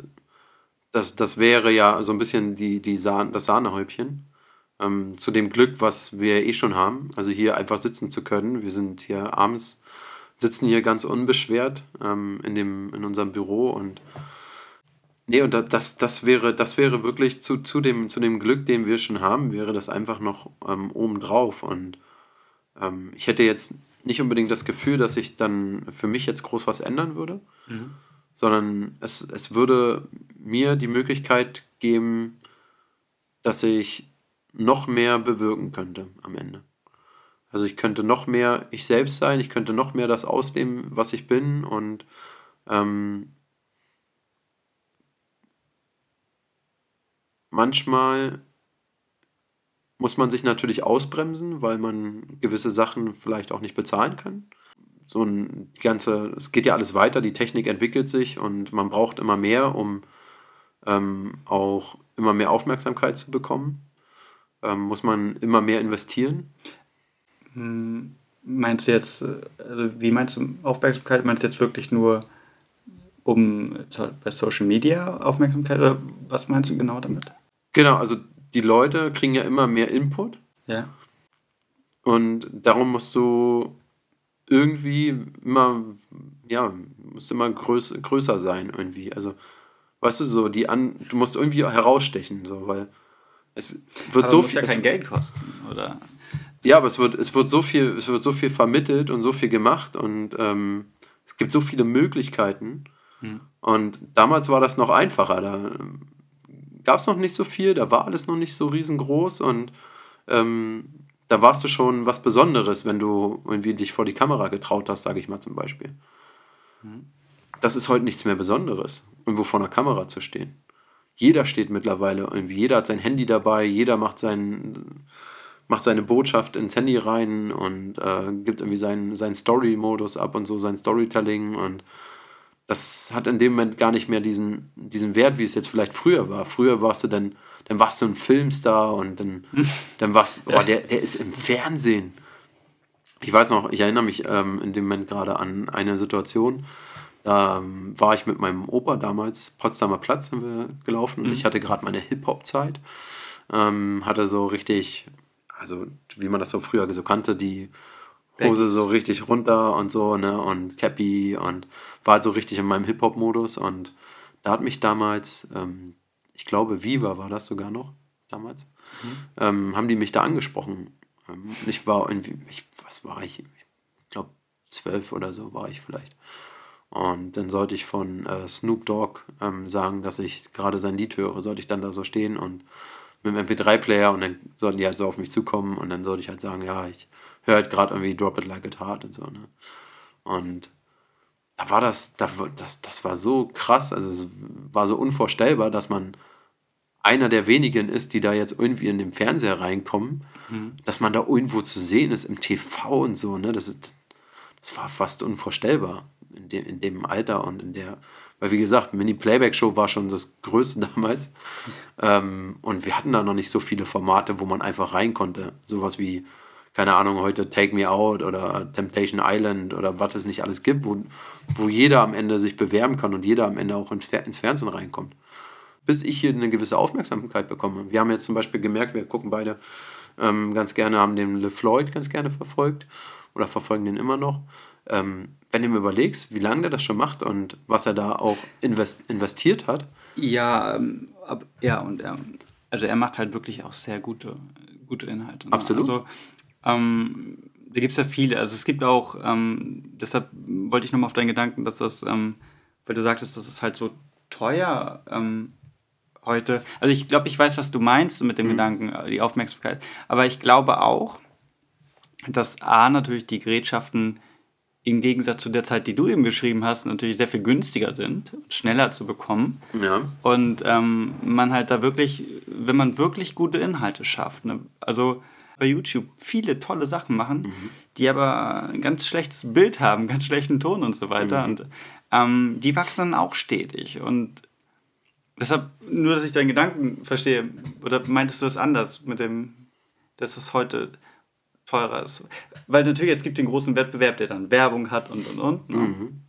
das, das wäre ja so ein bisschen die, die Sahne, das Sahnehäubchen ähm, zu dem Glück, was wir eh schon haben. Also hier einfach sitzen zu können. Wir sind hier abends, sitzen hier ganz unbeschwert ähm, in, dem, in unserem Büro und Nee, und da- das, das, wäre, das wäre wirklich zu, zu, dem, zu dem Glück, den wir schon haben, wäre das einfach noch ähm, obendrauf. Und ähm, ich hätte jetzt nicht unbedingt das Gefühl, dass sich dann für mich jetzt groß was ändern würde, sondern es, es würde mir die Möglichkeit geben, dass ich noch mehr bewirken könnte am Ende. Also ich könnte noch mehr ich selbst sein, ich könnte noch mehr das ausleben, was ich bin und ähm, manchmal muss man sich natürlich ausbremsen, weil man gewisse Sachen vielleicht auch nicht bezahlen kann. So ein ganze, es geht ja alles weiter, die Technik entwickelt sich und man braucht immer mehr, um ähm, auch immer mehr Aufmerksamkeit zu bekommen. Ähm, muss man immer mehr investieren. Hm, Meinst du jetzt, äh, also wie meinst du Aufmerksamkeit? Meinst du jetzt wirklich nur um bei Social Media Aufmerksamkeit oder was meinst du genau damit? Genau, also die Leute kriegen ja immer mehr Input Ja. und darum musst du irgendwie immer, ja, musst immer größ, größer sein irgendwie. Also, weißt du, so die an, du musst irgendwie herausstechen, so, weil es wird Aber so muss viel. ja kein es, Geld kosten, oder? Ja, aber es wird, es wird so viel, es wird so viel vermittelt und so viel gemacht und ähm, es gibt so viele Möglichkeiten. Hm. Und damals war das noch einfacher. Da gab es noch nicht so viel, da war alles noch nicht so riesengroß und ähm, da warst du schon was Besonderes, wenn du irgendwie dich vor die Kamera getraut hast, sage ich mal zum Beispiel. Hm. Das ist heute nichts mehr Besonderes, irgendwo vor einer Kamera zu stehen. Jeder steht mittlerweile irgendwie, jeder hat sein Handy dabei, jeder macht sein, macht seine Botschaft ins Handy rein und äh, gibt irgendwie seinen, seinen Story-Modus ab und so, sein Storytelling und das hat in dem Moment gar nicht mehr diesen, diesen Wert, wie es jetzt vielleicht früher war. Früher warst du dann, dann warst du ein Filmstar und dann, dann warst boah, der, der ist im Fernsehen. Ich weiß noch, ich erinnere mich ähm, in dem Moment gerade an eine Situation. Da ähm, war ich mit meinem Opa damals, Potsdamer Platz sind wir gelaufen und Mhm. ich hatte gerade meine Hip-Hop-Zeit. Ähm, hatte so richtig, also wie man das so früher so kannte, die Hose so richtig runter und so, ne, und Cappy und war halt so richtig in meinem Hip-Hop-Modus und da hat mich damals, ähm, ich glaube, Viva war das sogar noch damals, ähm, haben die mich da angesprochen. Ähm, ich war irgendwie, ich, was war ich? Ich glaube, zwölf oder so war ich vielleicht. Und dann sollte ich von äh, Snoop Dogg ähm, sagen, dass ich gerade sein Lied höre, sollte ich dann da so stehen und mit dem MP3-Player und dann sollten die halt so auf mich zukommen und dann sollte ich halt sagen, ja, ich höre halt gerade irgendwie Drop It Like It Hard und so, ne? Und da war das, da, das, das war so krass, also es war so unvorstellbar, dass man einer der wenigen ist, die da jetzt irgendwie in den Fernseher reinkommen, dass man da irgendwo zu sehen ist im TV und so, ne? Das, ist, das war fast unvorstellbar in dem, in dem Alter und in der, weil wie gesagt, Mini-Playback-Show war schon das Größte damals. Ähm, und wir hatten da noch nicht so viele Formate, wo man einfach rein konnte. Sowas wie, keine Ahnung, heute Take Me Out oder Temptation Island oder was es nicht alles gibt, wo, wo jeder am Ende sich bewerben kann und jeder am Ende auch ins, Fer ins Fernsehen reinkommt. Bis ich hier eine gewisse Aufmerksamkeit bekomme. Wir haben jetzt zum Beispiel gemerkt, wir gucken beide ähm, ganz gerne, haben den LeFloid ganz gerne verfolgt oder verfolgen den immer noch. Ähm, wenn du mir überlegst, wie lange der das schon macht und was er da auch invest investiert hat, Ja, ähm, ab, ja, und er, also er macht halt wirklich auch sehr gute, gute Inhalte. ne? Absolut. Also, ähm, da gibt es ja viele. Also es gibt auch, ähm, deshalb wollte ich nochmal auf deinen Gedanken, dass das, ähm, weil du sagtest, das ist halt so teuer ähm, heute. Also ich glaube, ich weiß, was du meinst mit dem Gedanken, äh, die Aufmerksamkeit. Aber ich glaube auch, dass A natürlich die Gerätschaften im Gegensatz zu der Zeit, die du eben beschrieben hast, natürlich sehr viel günstiger sind und schneller zu bekommen. ja, Und ähm, man halt da wirklich, wenn man wirklich gute Inhalte schafft, ne? also bei YouTube viele tolle Sachen machen, die aber ein ganz schlechtes Bild haben, ganz schlechten Ton und so weiter. Und ähm, die wachsen dann auch stetig. Und deshalb, nur dass ich deinen Gedanken verstehe, oder meintest du das anders mit dem, dass es heute teurer ist? Weil natürlich, es gibt den großen Wettbewerb, der dann Werbung hat und und und. Ne? Mhm.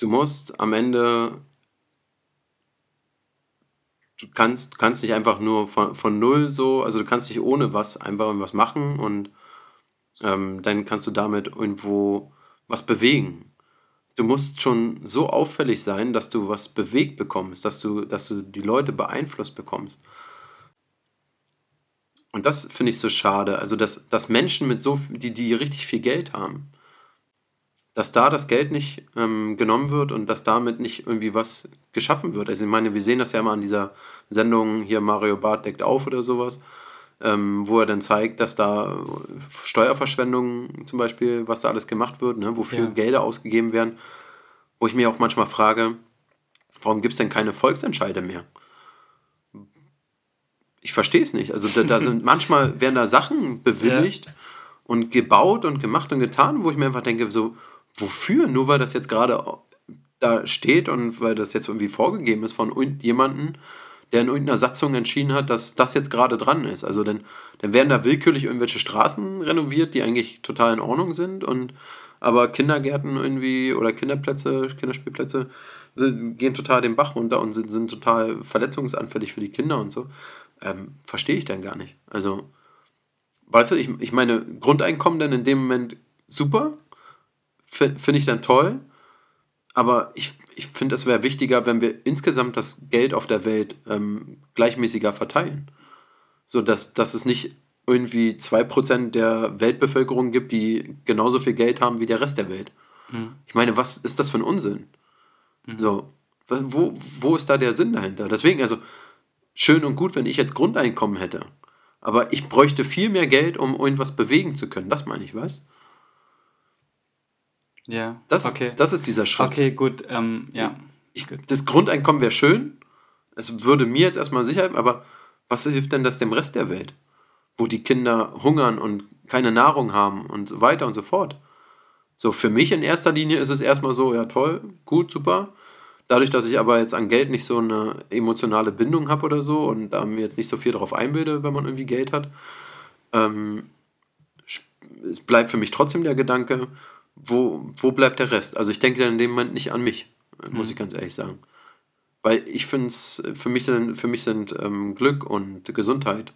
du musst am Ende, du kannst, kannst nicht einfach nur von, von null so, also du kannst nicht ohne was einfach irgendwas machen und ähm, dann kannst du damit irgendwo was bewegen. Du musst schon so auffällig sein, dass du was bewegt bekommst, dass du, dass du die Leute beeinflusst bekommst. Und das finde ich so schade. Also, dass, dass Menschen mit so, die, die richtig viel Geld haben, dass da das Geld nicht ähm, genommen wird und dass damit nicht irgendwie was geschaffen wird. Also ich meine, wir sehen das ja immer an dieser Sendung hier Mario Barth deckt auf oder sowas, ähm, wo er dann zeigt, dass da Steuerverschwendung zum Beispiel, was da alles gemacht wird, ne, wofür Ja. Gelder ausgegeben werden, wo ich mir auch manchmal frage, warum gibt es denn keine Volksentscheide mehr? Ich verstehe es nicht. Also da, da sind manchmal werden da Sachen bewilligt und gebaut und gemacht und getan, wo ich mir einfach denke, so, wofür? Nur weil das jetzt gerade da steht und weil das jetzt irgendwie vorgegeben ist von jemandem, der in irgendeiner Satzung entschieden hat, dass das jetzt gerade dran ist. Also dann, dann werden da willkürlich irgendwelche Straßen renoviert, die eigentlich total in Ordnung sind und aber Kindergärten irgendwie oder Kinderplätze, Kinderspielplätze sind, gehen total den Bach runter und sind, sind total verletzungsanfällig für die Kinder und so. Ähm, verstehe ich dann gar nicht. Also, weißt du, ich, ich meine, Grundeinkommen dann in dem Moment super, finde find ich dann toll, aber ich, ich finde, es wäre wichtiger, wenn wir insgesamt das Geld auf der Welt ähm, gleichmäßiger verteilen. So dass, dass es nicht irgendwie 2% der Weltbevölkerung gibt, die genauso viel Geld haben wie der Rest der Welt. Mhm. Ich meine, was ist das für ein Unsinn? So, was- wo, wo ist da der Sinn dahinter? Deswegen, also schön und gut, wenn ich jetzt Grundeinkommen hätte. Aber ich bräuchte viel mehr Geld, um irgendwas bewegen zu können. Das meine ich, was? Ja. Das, okay. das ist dieser Schritt. okay, gut. Ähm, ja. Ich, das Grundeinkommen wäre schön. Es würde mir jetzt erstmal Sicherheit, aber was hilft denn das dem Rest der Welt? Wo die Kinder hungern und keine Nahrung haben und so weiter und so fort. So, für mich in erster Linie ist es erstmal so, ja toll, gut, super. Dadurch, dass ich aber jetzt an Geld nicht so eine emotionale Bindung habe oder so und da mir jetzt nicht so viel darauf einbilde, wenn man irgendwie Geld hat, ähm, es bleibt für mich trotzdem der Gedanke, wo, wo bleibt der Rest? Also ich denke dann in dem Moment nicht an mich, muss ich ganz ehrlich sagen. Weil ich finde es, für mich, sind- für mich sind ähm, Glück und Gesundheit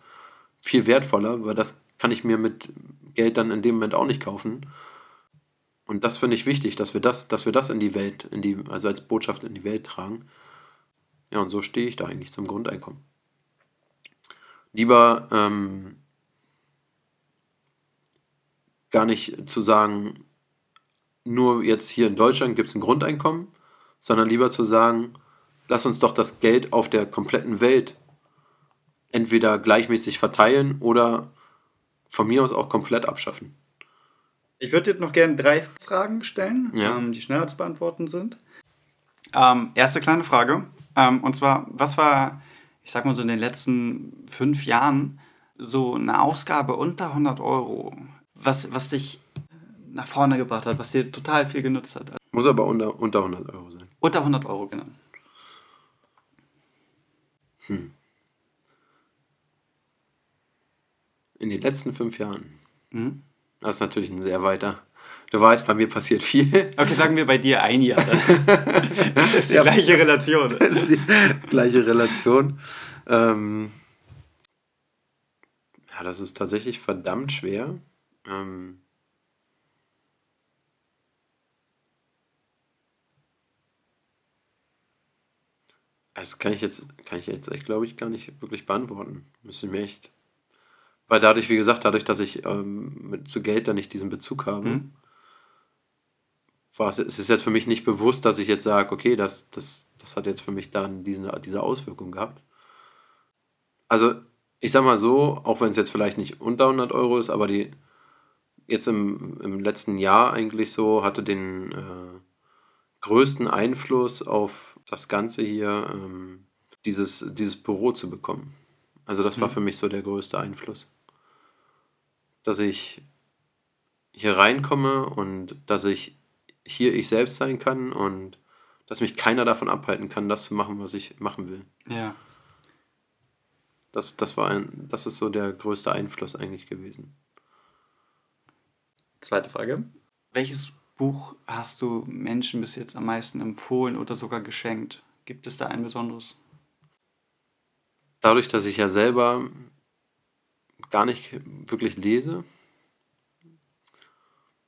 viel wertvoller, weil das kann ich mir mit Geld dann in dem Moment auch nicht kaufen. Und das finde ich wichtig, dass wir das, dass wir das in die Welt, in die, also als Botschaft in die Welt tragen. Ja, und so stehe ich da eigentlich zum Grundeinkommen. Lieber ähm, gar nicht zu sagen, nur jetzt hier in Deutschland gibt es ein Grundeinkommen, sondern lieber zu sagen, lass uns doch das Geld auf der kompletten Welt entweder gleichmäßig verteilen oder von mir aus auch komplett abschaffen. Ich würde dir noch gerne drei Fragen stellen, Ja. ähm, die schneller zu beantworten sind. Ähm, erste kleine Frage. Ähm, und zwar, was war, ich sag mal so in den letzten fünf Jahren, so eine Ausgabe unter 100 Euro, was, was dich nach vorne gebracht hat, was dir total viel genutzt hat? Muss aber unter, unter 100 Euro sein. Unter 100 Euro, genau. In den letzten fünf Jahren. Mhm. Das ist natürlich ein sehr weiter. Du weißt, bei mir passiert viel. Okay, sagen wir bei dir ein Jahr. das ist die Ja. gleiche Relation. Das ist die gleiche Relation. Ähm, ja, das ist tatsächlich verdammt schwer. Ähm, das kann ich jetzt, kann ich jetzt echt, glaube ich, gar nicht wirklich beantworten. Müsste ich mir echt. Weil dadurch, wie gesagt, dadurch, dass ich ähm, mit zu Geld da nicht diesen Bezug habe, Mhm. war es, es ist jetzt für mich nicht bewusst, dass ich jetzt sage, okay, das, das, das hat jetzt für mich dann diese, diese Auswirkung gehabt. Also, ich sag mal so, auch wenn es jetzt vielleicht nicht unter 100 Euro ist, aber die jetzt im, im letzten Jahr eigentlich so hatte den äh, größten Einfluss auf das Ganze hier, ähm, dieses, dieses Büro zu bekommen. Also, das war Mhm. für mich so der größte Einfluss. Dass ich hier reinkomme und dass ich hier ich selbst sein kann und dass mich keiner davon abhalten kann, das zu machen, was ich machen will. Ja. Das, das war ein, das ist so der größte Einfluss eigentlich gewesen. Zweite Frage. Welches Buch hast du Menschen bis jetzt am meisten empfohlen oder sogar geschenkt? Gibt es da ein besonderes? Dadurch, dass ich ja selber gar nicht wirklich lese,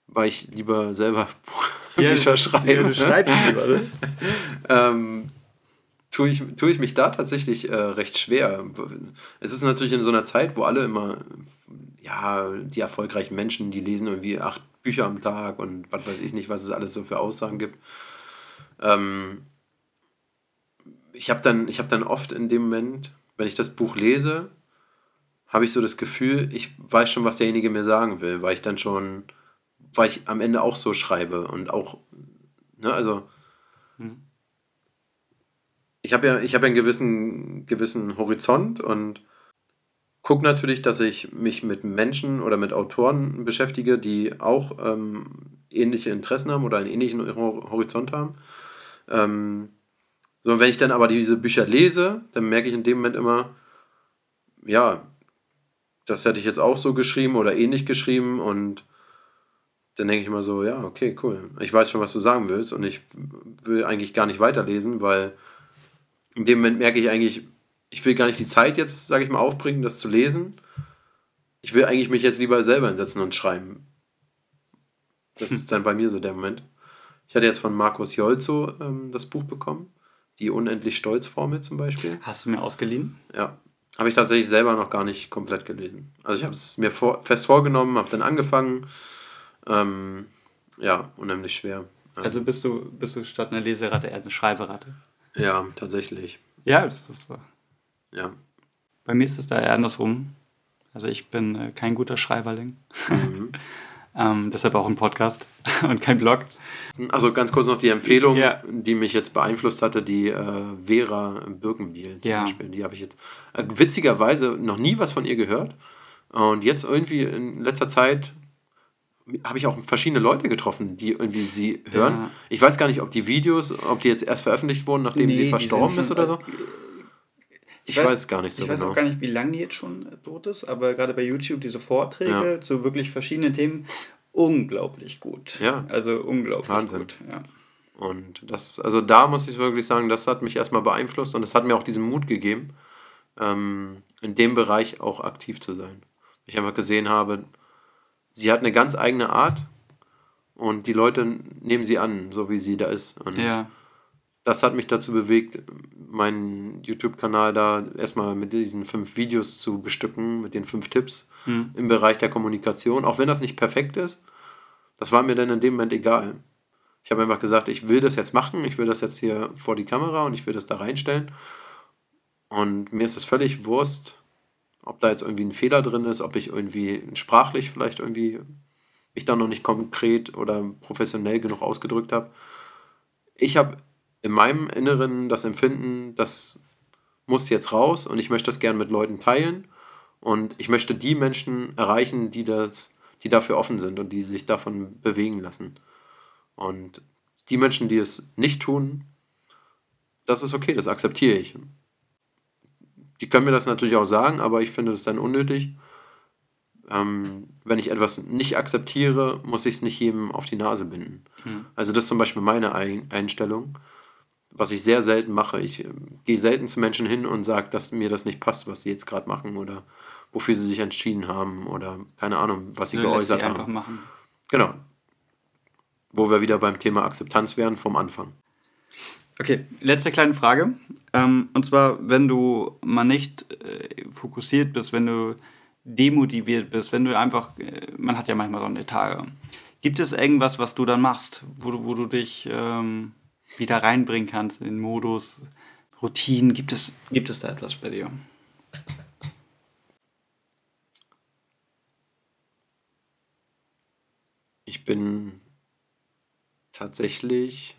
weil ich lieber selber Bücher schreibe. Ja, du schreibst lieber, ne? ähm, tue ich, tue ich mich da tatsächlich äh, recht schwer. Es ist natürlich in so einer Zeit, wo alle immer, ja, die erfolgreichen Menschen, die lesen irgendwie acht Bücher am Tag und was weiß ich nicht, was es alles so für Aussagen gibt. Ähm, ich habe dann, ich hab dann oft in dem Moment, wenn ich das Buch lese, habe ich so das Gefühl, ich weiß schon, was derjenige mir sagen will, weil ich dann schon, weil ich am Ende auch so schreibe und auch, ne, also Mhm. ich habe ja, ich habe ja einen gewissen, gewissen Horizont und gucke natürlich, dass ich mich mit Menschen oder mit Autoren beschäftige, die auch ähm, ähnliche Interessen haben oder einen ähnlichen Hor- Horizont haben. Ähm, so, wenn ich dann aber diese Bücher lese, dann merke ich in dem Moment immer, ja, das hätte ich jetzt auch so geschrieben oder ähnlich geschrieben und dann denke ich immer so, ja, okay, cool. Ich weiß schon, was du sagen willst und ich will eigentlich gar nicht weiterlesen, weil in dem Moment merke ich eigentlich, ich will gar nicht die Zeit jetzt, sage ich mal, aufbringen, das zu lesen. Ich will eigentlich mich jetzt lieber selber hinsetzen und schreiben. Das ist dann bei mir so der Moment. Ich hatte jetzt von Markus Jolzo ähm, das Buch bekommen, die Unendlich Stolz-Formel zum Beispiel. Hast du mir ausgeliehen? Ja, Habe ich tatsächlich selber noch gar nicht komplett gelesen. Also ich habe es mir vor, fest vorgenommen, habe dann angefangen. Ähm, ja, unheimlich schwer. Also bist du, bist du statt einer Leseratte eher eine Schreiberatte? Ja, tatsächlich. Ja, das ist so. Ja. Bei mir ist es da eher andersrum. Also ich bin äh, kein guter Schreiberling. Mhm. ähm, deshalb auch ein Podcast und kein Blog. Also ganz kurz noch die Empfehlung, Ja. die mich jetzt beeinflusst hatte, die äh, Vera Birkenbiel zum Ja. Beispiel. Die habe ich jetzt äh, witzigerweise noch nie was von ihr gehört. Und jetzt irgendwie in letzter Zeit habe ich auch verschiedene Leute getroffen, die irgendwie sie hören. Ja. Ich weiß gar nicht, ob die Videos, ob die jetzt erst veröffentlicht wurden, nachdem Nee, sie verstorben ist oder so. Ich, weiß, gar nicht so ich weiß genau. auch gar nicht, wie lange die jetzt schon tot ist, aber gerade bei YouTube diese Vorträge Ja. zu wirklich verschiedenen Themen unglaublich gut. Ja. Also unglaublich Wahnsinn. gut. Ja. Und das, also da muss ich wirklich sagen, das hat mich erstmal beeinflusst und es hat mir auch diesen Mut gegeben, ähm, in dem Bereich auch aktiv zu sein. Ich einfach gesehen habe, sie hat eine ganz eigene Art und die Leute nehmen sie an, so wie sie da ist. Und ja. Das hat mich dazu bewegt, meinen YouTube-Kanal da erstmal mit diesen fünf Videos zu bestücken, mit den fünf Tipps Hm. im Bereich der Kommunikation. Auch wenn das nicht perfekt ist, das war mir dann in dem Moment egal. Ich habe einfach gesagt, ich will das jetzt machen, ich will das jetzt hier vor die Kamera und ich will das da reinstellen. Und mir ist es völlig Wurst, ob da jetzt irgendwie ein Fehler drin ist, ob ich irgendwie sprachlich vielleicht irgendwie mich da noch nicht konkret oder professionell genug ausgedrückt habe. Ich habe in meinem Inneren das Empfinden, das muss jetzt raus und ich möchte das gern mit Leuten teilen und ich möchte die Menschen erreichen, die das, die dafür offen sind und die sich davon bewegen lassen. Und die Menschen, die es nicht tun, das ist okay, das akzeptiere ich. Die können mir das natürlich auch sagen, aber ich finde es dann unnötig. Ähm, wenn ich etwas nicht akzeptiere, muss ich es nicht jedem auf die Nase binden. Hm. Also das ist zum Beispiel meine Ein Einstellung, was ich sehr selten mache. Ich äh, gehe selten zu Menschen hin und sage, dass mir das nicht passt, was sie jetzt gerade machen oder wofür sie sich entschieden haben oder keine Ahnung, was sie lässt geäußert sie einfach haben. machen. Genau. Wo wir wieder beim Thema Akzeptanz wären vom Anfang. Okay, letzte kleine Frage. Ähm, und zwar, wenn du mal nicht äh, fokussiert bist, wenn du demotiviert bist, wenn du einfach, äh, man hat ja manchmal so eine Tage. Gibt es irgendwas, was du dann machst, wo du, wo du dich ähm, wieder reinbringen kannst in den Modus, Routinen? Gibt es, gibt es da etwas bei dir? Ich bin tatsächlich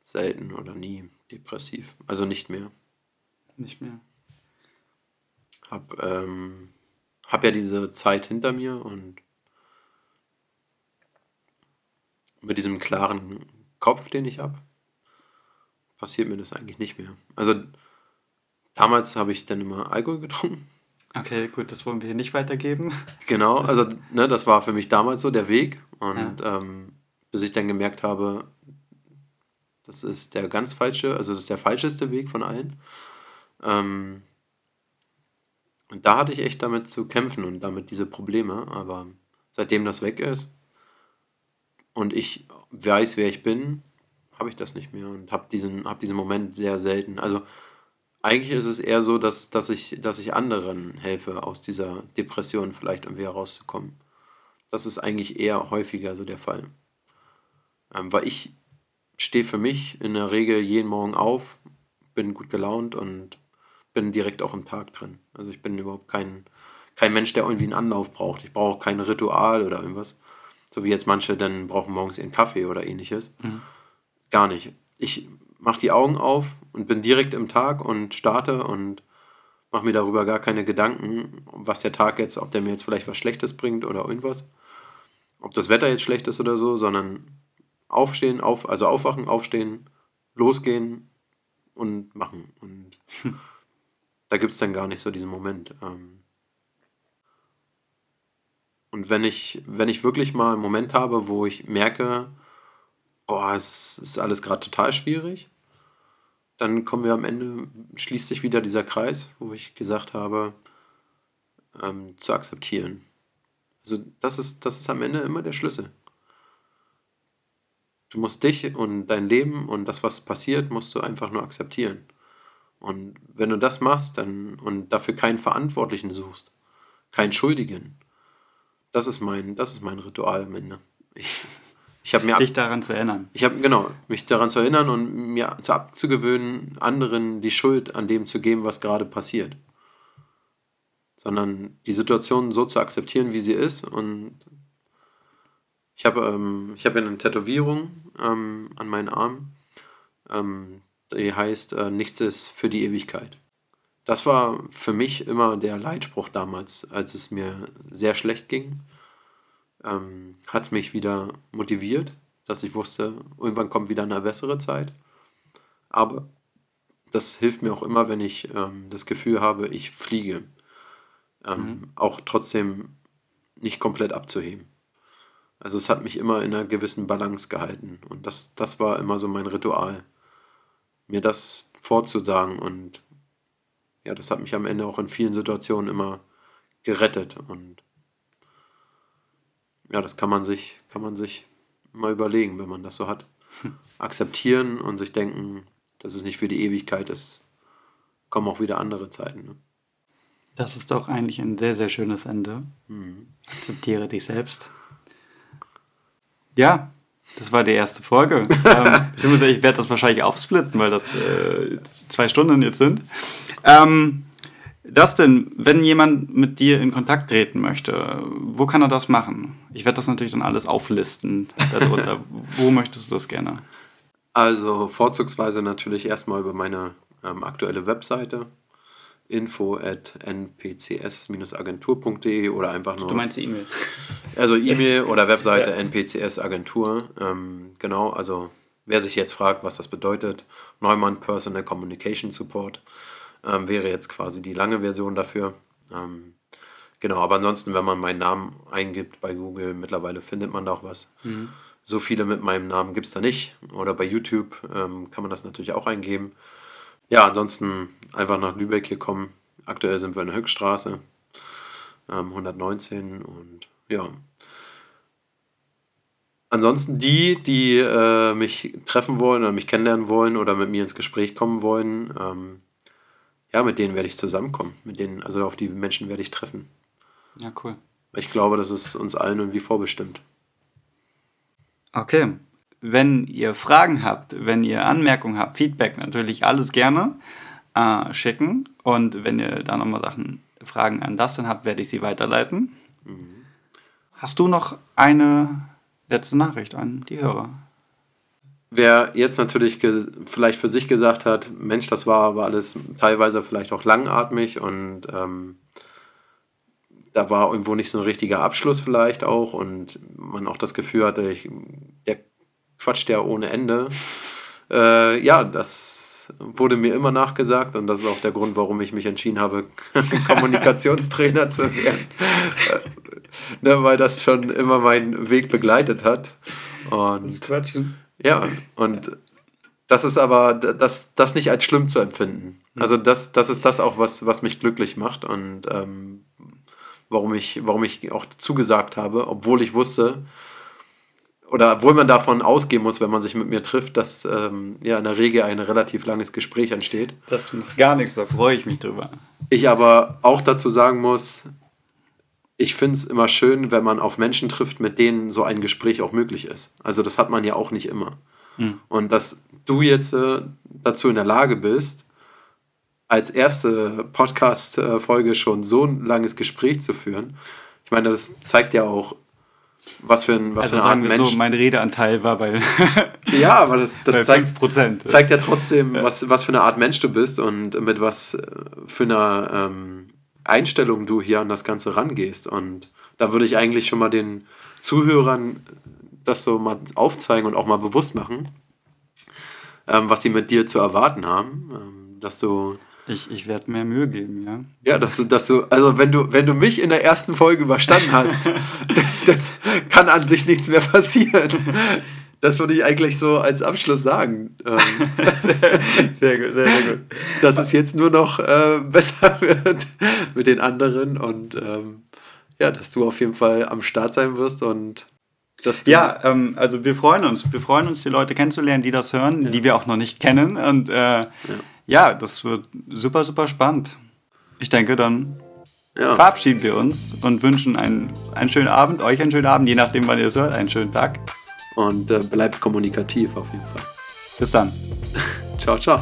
selten oder nie depressiv. Also nicht mehr. Nicht mehr. Hab, ähm, hab ja diese Zeit hinter mir und mit diesem klaren Kopf, den ich habe, passiert mir das eigentlich nicht mehr. Also damals habe ich dann immer Alkohol getrunken. Okay, gut, das wollen wir hier nicht weitergeben. Genau, also ne, das war für mich damals so der Weg. Und ähm, bis ich dann gemerkt habe, das ist der ganz falsche, also das ist der falscheste Weg von allen. Ähm, und da hatte ich echt damit zu kämpfen und damit diese Probleme. Aber seitdem das weg ist und ich weiß, wer ich bin, habe ich das nicht mehr und habe diesen, hab diesen Moment sehr selten. Also eigentlich ist es eher so, dass, dass, ich, dass ich anderen helfe, aus dieser Depression vielleicht irgendwie herauszukommen. Das ist eigentlich eher häufiger so der Fall. Ähm, weil ich stehe für mich in der Regel jeden Morgen auf, bin gut gelaunt und bin direkt auch im Tag drin. Also ich bin überhaupt kein, kein Mensch, der irgendwie einen Anlauf braucht. Ich brauche kein Ritual oder irgendwas. So wie jetzt manche dann brauchen morgens ihren Kaffee oder ähnliches. Mhm. Gar nicht. Ich mache die Augen auf und bin direkt im Tag und starte und mache mir darüber gar keine Gedanken, was der Tag jetzt, ob der mir jetzt vielleicht was Schlechtes bringt oder irgendwas. Ob das Wetter jetzt schlecht ist oder so, sondern aufstehen, auf, also aufwachen, aufstehen, losgehen und machen. Und da gibt es dann gar nicht so diesen Moment. Ähm, und wenn ich, wenn ich wirklich mal einen Moment habe, wo ich merke, boah, es ist alles gerade total schwierig, dann kommen wir am Ende, schließt sich wieder dieser Kreis, wo ich gesagt habe, ähm, zu akzeptieren. Also das ist, das ist am Ende immer der Schlüssel. du musst dich und dein Leben und das, was passiert, musst du einfach nur akzeptieren. Und wenn du das machst dann, und dafür keinen Verantwortlichen suchst, keinen Schuldigen, das ist mein, das ist mein Ritual am Ende. Ich, ich habe mir dich daran zu erinnern. Ich habe genau mich daran zu erinnern und mir zu abzugewöhnen, anderen die Schuld an dem zu geben, was gerade passiert, sondern die Situation so zu akzeptieren, wie sie ist. Und ich habe ähm, ich habe eine Tätowierung ähm, an meinen Arm, ähm, die heißt äh, Nichts ist für die Ewigkeit. Das war für mich immer der Leitspruch damals, als es mir sehr schlecht ging ähm, hat es mich wieder motiviert, dass ich wusste, irgendwann kommt wieder eine bessere Zeit. Aber das hilft mir auch immer, wenn ich ähm, das Gefühl habe, ich fliege. Ähm, mhm. Auch trotzdem nicht komplett abzuheben. Also es hat mich immer in einer gewissen Balance gehalten. Und das, das war immer so mein Ritual. Mir das vorzusagen. Und ja, das hat mich am Ende auch in vielen Situationen immer gerettet. Und ja, das kann man sich, kann man sich mal überlegen, wenn man das so hat. Hm. Akzeptieren und sich denken, dass es nicht für die Ewigkeit ist. Kommen auch wieder andere Zeiten. Ne? Das ist doch eigentlich ein sehr, sehr schönes Ende. Mhm. Akzeptiere dich selbst. Ja, das war die erste Folge. ähm, ich werde das wahrscheinlich aufsplitten, weil das äh, zwei Stunden jetzt sind. Ähm, Dustin, wenn jemand mit dir in Kontakt treten möchte, wo kann er das machen? Ich werde das natürlich dann alles auflisten darunter. wo möchtest du das gerne? Also vorzugsweise natürlich erstmal über meine ähm, aktuelle Webseite info at npcs-agentur.de oder einfach nur. Du meinst E-Mail? Also E-Mail oder Webseite ja. NPCS Agentur. Ähm, genau, also wer sich jetzt fragt, was das bedeutet, Neumann Personal Communication Support ähm, wäre jetzt quasi die lange Version dafür. Ähm, genau, aber ansonsten, wenn man meinen Namen eingibt bei Google, mittlerweile findet man da auch was. Mhm. So viele mit meinem Namen gibt es da nicht. Oder bei YouTube ähm, kann man das natürlich auch eingeben. Ja, ansonsten einfach nach Lübeck hier kommen. Aktuell sind wir in der Höchststraße, 119 ähm, und ja. Ansonsten die, die äh, mich treffen wollen oder mich kennenlernen wollen oder mit mir ins Gespräch kommen wollen, ähm, ja, mit denen werde ich zusammenkommen. Mit denen, also auf die Menschen werde ich treffen. Ja, cool. Ich glaube, das ist uns allen irgendwie vorbestimmt. Okay. Wenn ihr Fragen habt, wenn ihr Anmerkungen habt, Feedback, natürlich alles gerne äh, schicken. Und wenn ihr da nochmal Sachen, Fragen an das dann habt, werde ich sie weiterleiten. Mhm. Hast du noch eine letzte Nachricht an die Hörer? Wer jetzt natürlich vielleicht für sich gesagt hat, Mensch, das war aber alles teilweise vielleicht auch langatmig und ähm, da war irgendwo nicht so ein richtiger Abschluss vielleicht auch und man auch das Gefühl hatte, ich, der quatscht ja ohne Ende. Äh, ja, das wurde mir immer nachgesagt und das ist auch der Grund, warum ich mich entschieden habe, Kommunikationstrainer zu werden. Äh, ne, weil das schon immer meinen Weg begleitet hat. Und das Quatschen. Ja, und das ist aber, das, das nicht als schlimm zu empfinden. Hm. Also das, das ist das auch, was, was mich glücklich macht und ähm, warum, ich, warum ich auch zugesagt habe, obwohl ich wusste, oder obwohl man davon ausgehen muss, wenn man sich mit mir trifft, dass ähm, ja in der Regel ein relativ langes Gespräch entsteht. Das macht gar nichts, da freue ich mich drüber. Ich aber auch dazu sagen muss, ich finde es immer schön, wenn man auf Menschen trifft, mit denen so ein Gespräch auch möglich ist. Also das hat man ja auch nicht immer. Mhm. Und dass du jetzt äh, dazu in der Lage bist, als erste Podcast-Folge schon so ein langes Gespräch zu führen, ich meine, das zeigt ja auch, was für ein was also für eine Art Mensch. So, mein Redeanteil war bei ja, aber das, das zeigt, zeigt ja trotzdem, was, was für eine Art Mensch du bist und mit was äh, für einer ähm, Einstellung du hier an das Ganze rangehst. Und da würde ich eigentlich schon mal den Zuhörern das so mal aufzeigen und auch mal bewusst machen, ähm, was sie mit dir zu erwarten haben. Ähm, dass du. Ich, ich werde mehr Mühe geben, ja. Ja, dass du, dass du, also wenn du, wenn du mich in der ersten Folge überstanden hast, dann, dann kann an sich nichts mehr passieren. Das würde ich eigentlich so als Abschluss sagen. Ähm, sehr gut, sehr, sehr gut. Dass es jetzt nur noch äh, besser wird mit den anderen und ähm, ja, dass du auf jeden Fall am Start sein wirst und dass du Ja, ähm, also wir freuen uns. Wir freuen uns, die Leute kennenzulernen, die das hören, die wir auch noch nicht kennen. Und äh, ja. das wird super, super spannend. Ich denke, dann ja, verabschieden wir uns und wünschen einen, einen schönen Abend, euch einen schönen Abend, je nachdem, wann ihr es hört, einen schönen Tag. und äh, bleibt kommunikativ auf jeden Fall. Bis dann. Ciao, ciao.